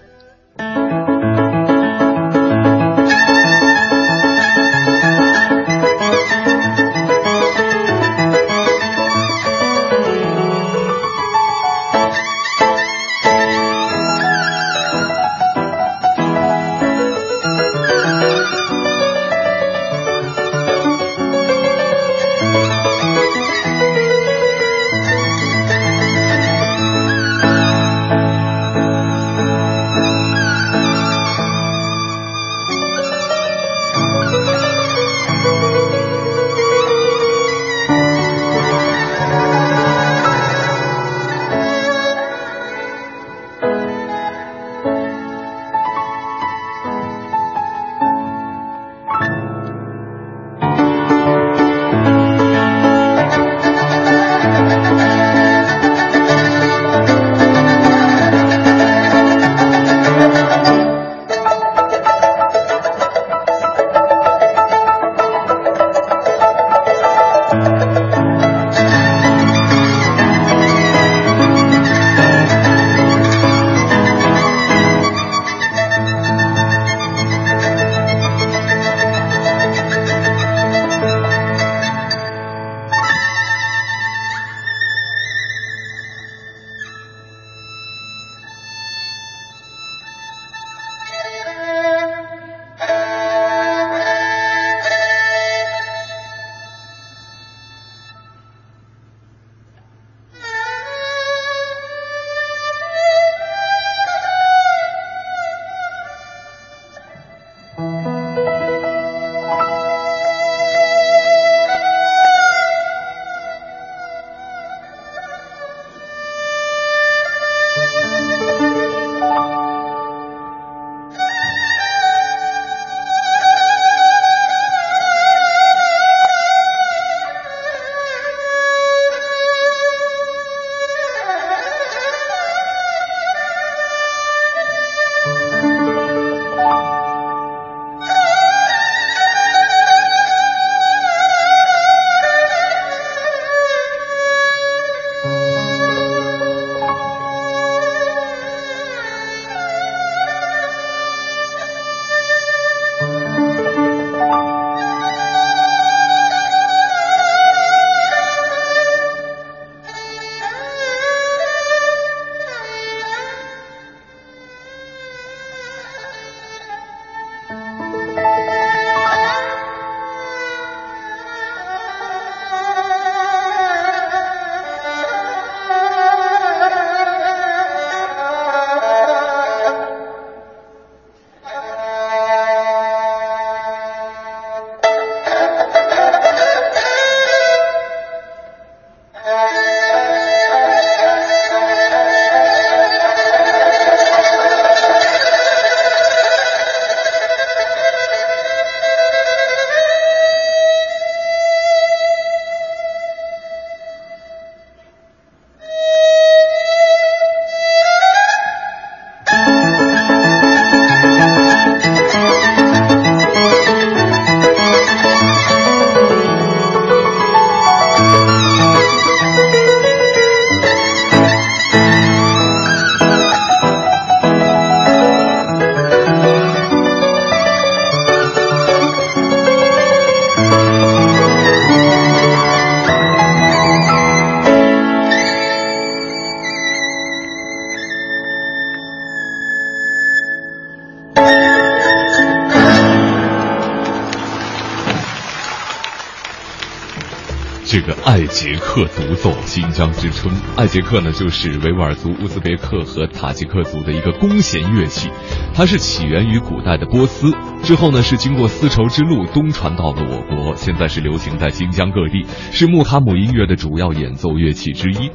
艾捷克独奏新疆之春。艾捷克呢，就是维吾尔族、乌兹别克和塔吉克族的一个弓弦乐器，它是起源于古代的波斯，之后呢是经过丝绸之路东传到了我国，现在是流行在新疆各地，是穆卡姆音乐的主要演奏乐器之一。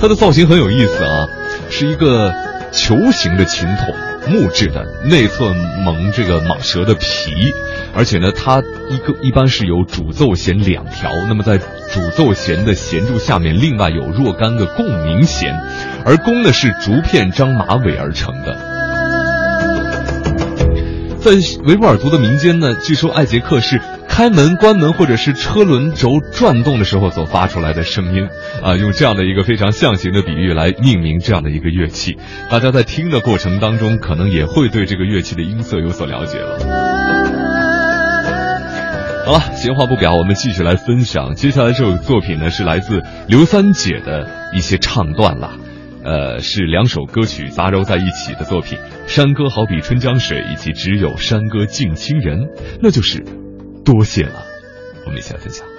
它的造型很有意思啊，是一个球形的琴筒，木质的，内侧蒙这个蟒蛇的皮，而且呢，它一个一般是有主奏弦两条，那么在主奏弦的弦柱下面，另外有若干个共鸣弦，而弓呢是竹片张马尾而成的。在维吾尔族的民间呢，据说艾杰克是开门、关门或者是车轮轴转动的时候所发出来的声音，啊，用这样的一个非常象形的比喻来命名这样的一个乐器。大家在听的过程当中，可能也会对这个乐器的音色有所了解了。好了，闲话不表，我们继续来分享。接下来这首作品呢，是来自刘三姐的一些唱段啦。呃，是两首歌曲杂糅在一起的作品，《山歌好比春江水》以及《只有山歌敬亲人》，那就是多谢了。我们一起来分享。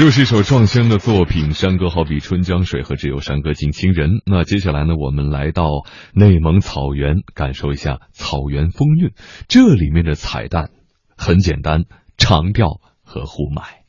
又是一首壮乡的作品，《山歌好比春江水》和《只有山歌敬亲人》。那接下来呢，我们来到内蒙草原，感受一下草原风韵。这里面的彩蛋很简单，长调和呼麦。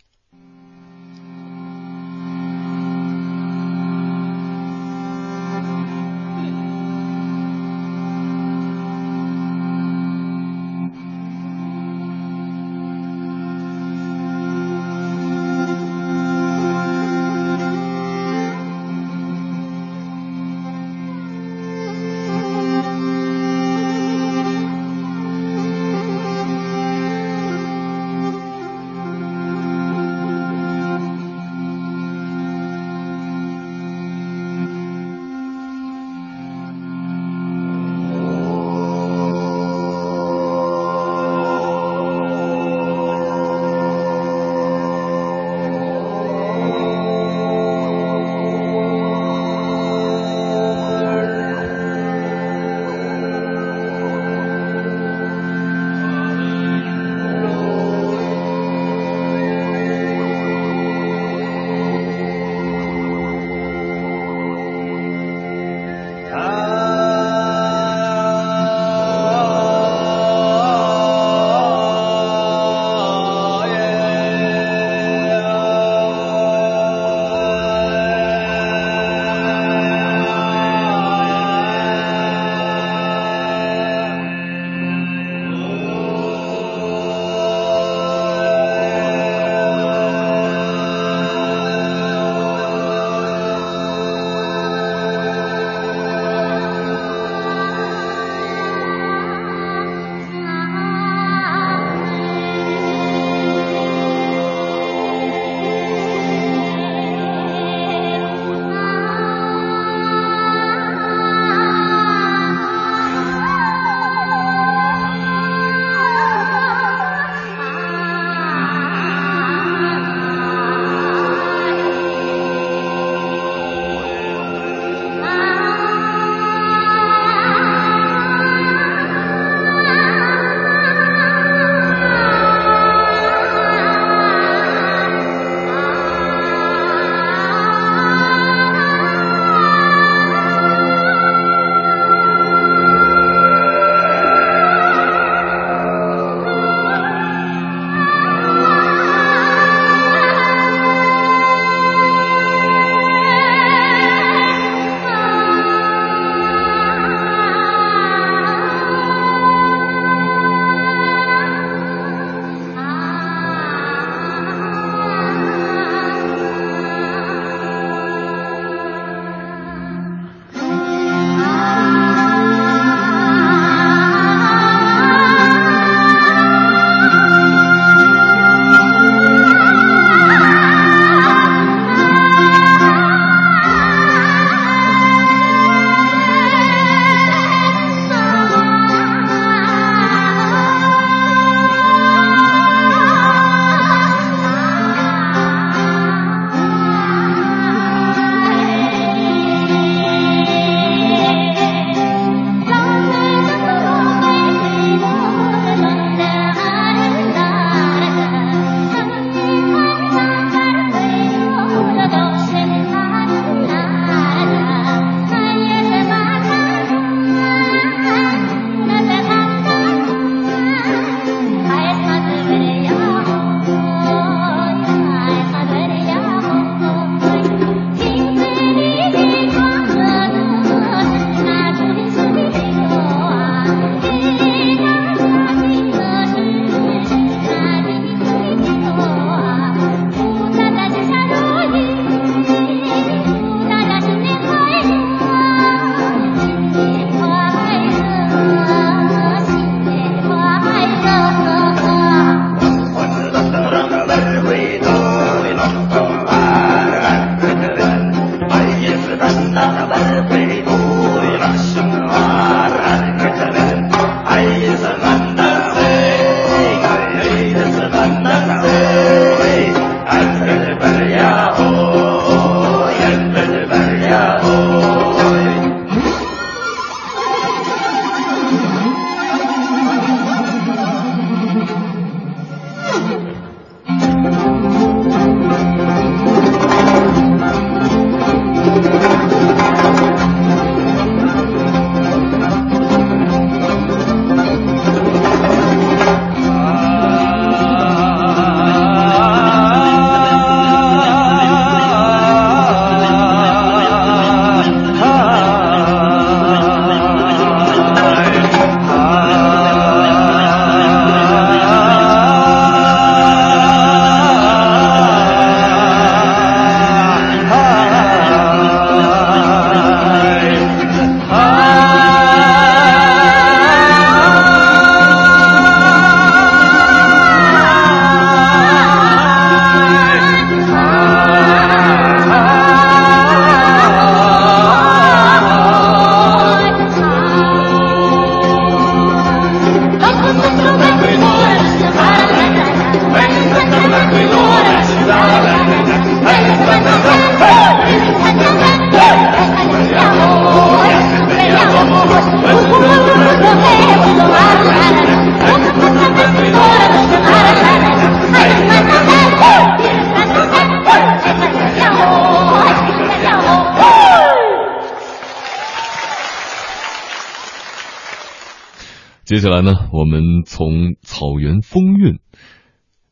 接下来呢，我们从草原风韵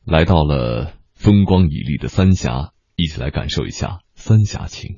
来到了风光旖旎的三峡，一起来感受一下三峡情。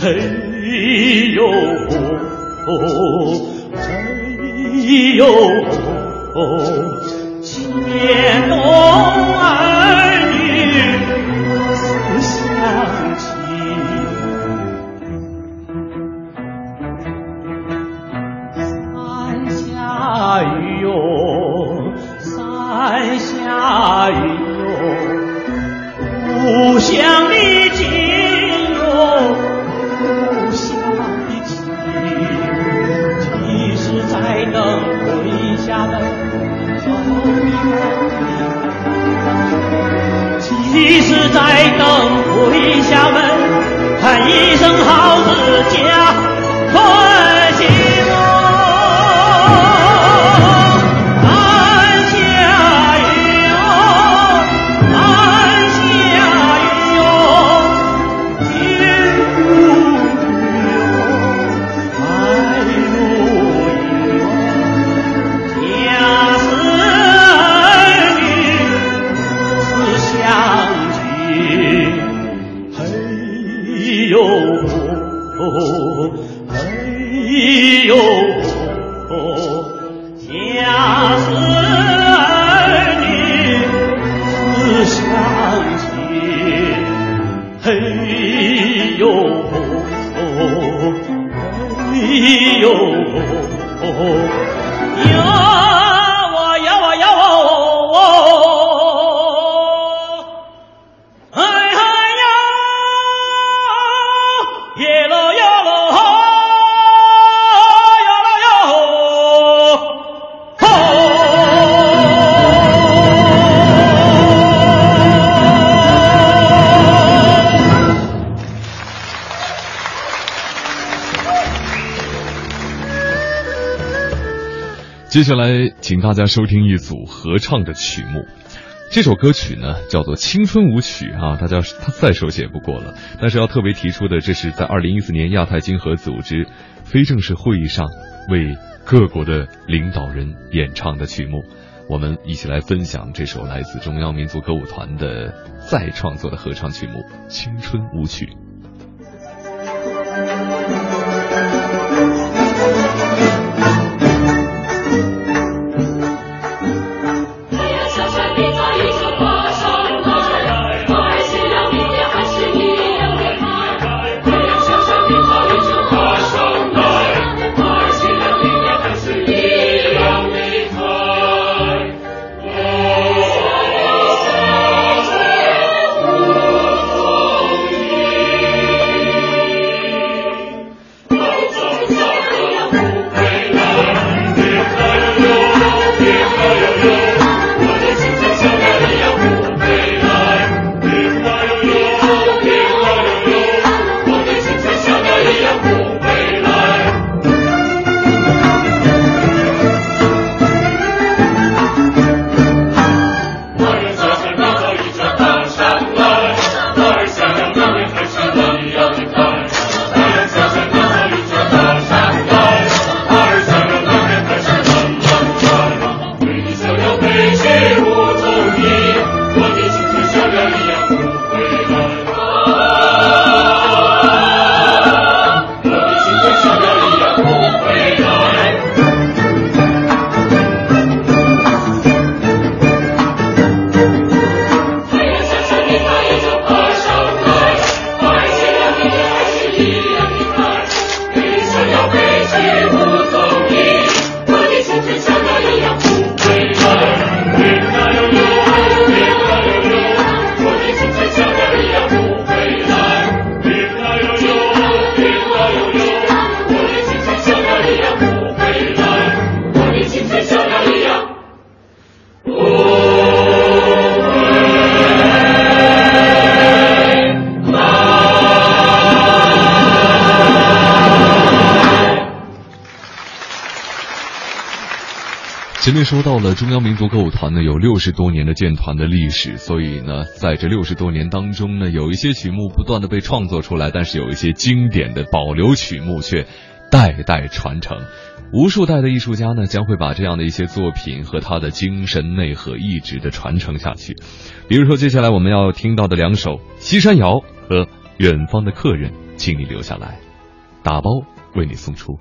嘿呦吼，嘿呦使在等回家门，喊一声好子，接下来，请大家收听一组合唱的曲目。这首歌曲呢，叫做《青春舞曲》啊，大家他再熟悉也不过了。但是要特别提出的，这是在二零一四年亚太经合组织非正式会议上为各国的领导人演唱的曲目。我们一起来分享这首来自中央民族歌舞团的再创作的合唱曲目《青春舞曲》。前面说到了中央民族歌舞团呢，有六十多年的建团的历史，所以呢，在这六十多年当中呢，有一些曲目不断的被创作出来，但是有一些经典的保留曲目却代代传承。无数代的艺术家呢，将会把这样的一些作品和他的精神内核一直的传承下去。比如说，接下来我们要听到的两首《西山谣》和《远方的客人》，请你留下来，打包为你送出。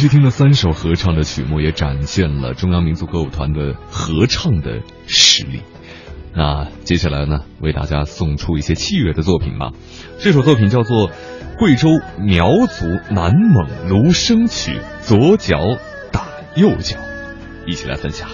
去听了三首合唱的曲目，也展现了中央民族歌舞团的合唱的实力。那接下来呢，为大家送出一些器乐的作品吧。这首作品叫做《贵州苗族南蒙芦笙曲》，左脚打右脚，一起来分享。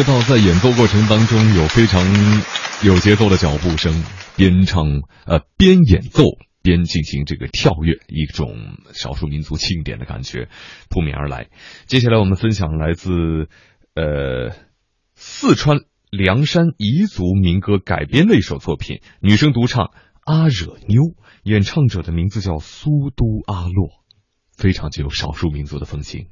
听得到，在演奏过程当中有非常有节奏的脚步声，边唱呃边演奏边进行这个跳跃，一种少数民族庆典的感觉扑面而来。接下来我们分享来自呃四川凉山彝族民歌改编的一首作品，女生独唱《阿惹妞》，演唱者的名字叫苏都阿洛，非常具有少数民族的风情。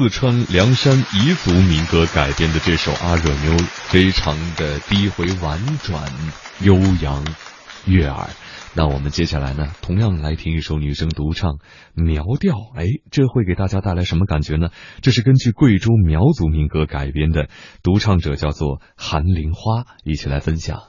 四川凉山彝族民歌改编的这首《阿惹妞》，非常的低回婉转、悠扬、悦耳。那我们接下来呢，同样来听一首女生独唱苗调。哎，这会给大家带来什么感觉呢？这是根据贵州苗族民歌改编的，独唱者叫做韩玲花，一起来分享。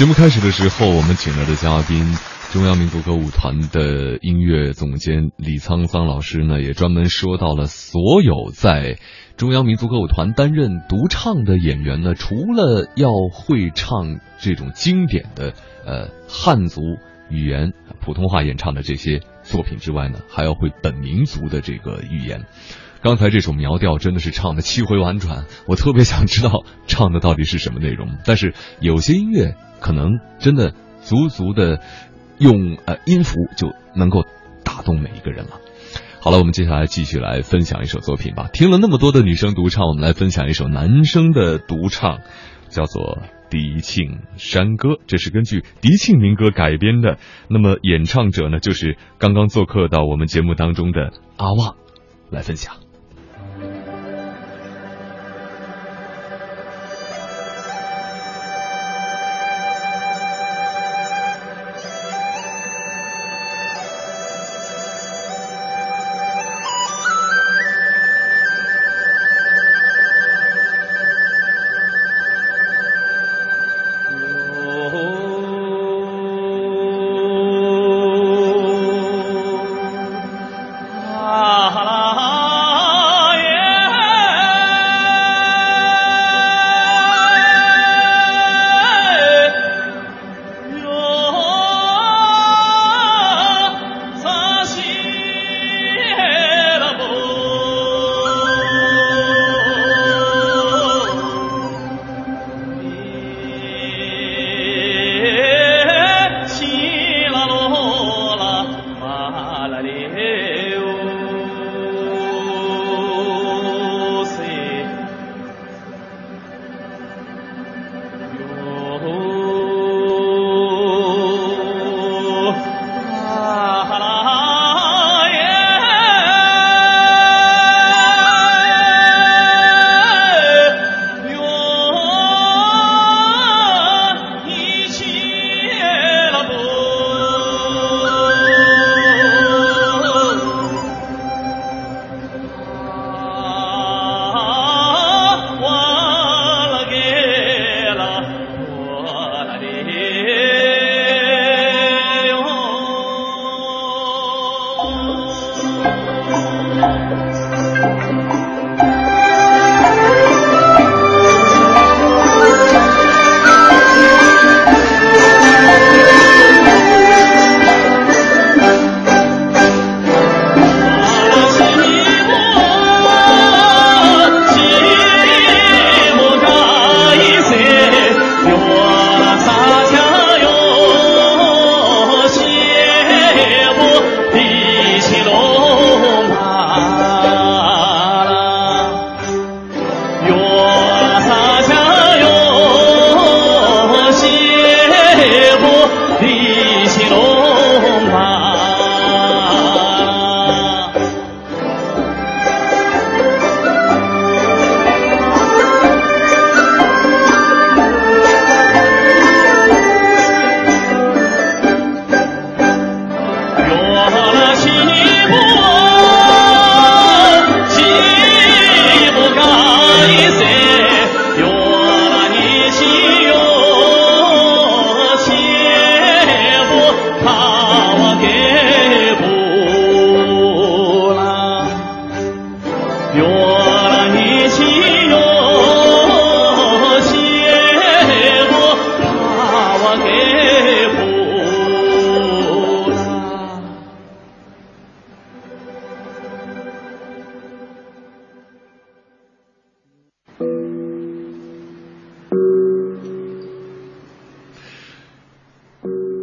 节目开始的时候，我们请来的嘉宾，中央民族歌舞团的音乐总监李沧桑老师呢，也专门说到了所有在中央民族歌舞团担任独唱的演员呢，除了要会唱这种经典的呃汉族语言普通话演唱的这些作品之外呢，还要会本民族的这个语言。刚才这首苗调真的是唱的七回婉转，我特别想知道唱的到底是什么内容。但是有些音乐可能真的足足的用呃音符就能够打动每一个人了。好了，我们接下来继续来分享一首作品吧。听了那么多的女生独唱，我们来分享一首男生的独唱，叫做《迪庆山歌》，这是根据迪庆民歌改编的。那么演唱者呢，就是刚刚做客到我们节目当中的阿旺，来分享。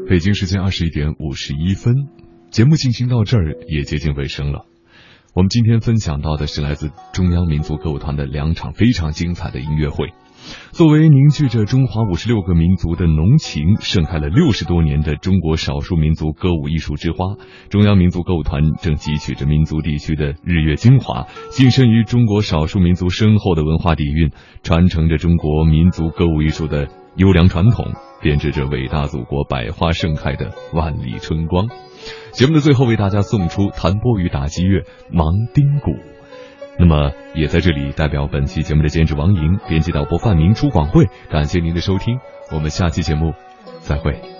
北京时间二十一点五十一分，节目进行到这儿也接近尾声了。我们今天分享到的是来自中央民族歌舞团的两场非常精彩的音乐会。作为凝聚着中华五十六个民族的浓情、盛开了六十多年的中国少数民族歌舞艺术之花，中央民族歌舞团正汲取着民族地区的日月精华，晋身于中国少数民族深厚的文化底蕴，传承着中国民族歌舞艺术的优良传统，编织着伟大祖国百花盛开的万里春光。节目的最后，为大家送出弹拨与打击乐《盲丁鼓》。那么，也在这里代表本期节目的监制王莹、编辑导播范明、出广会，感谢您的收听，我们下期节目再会。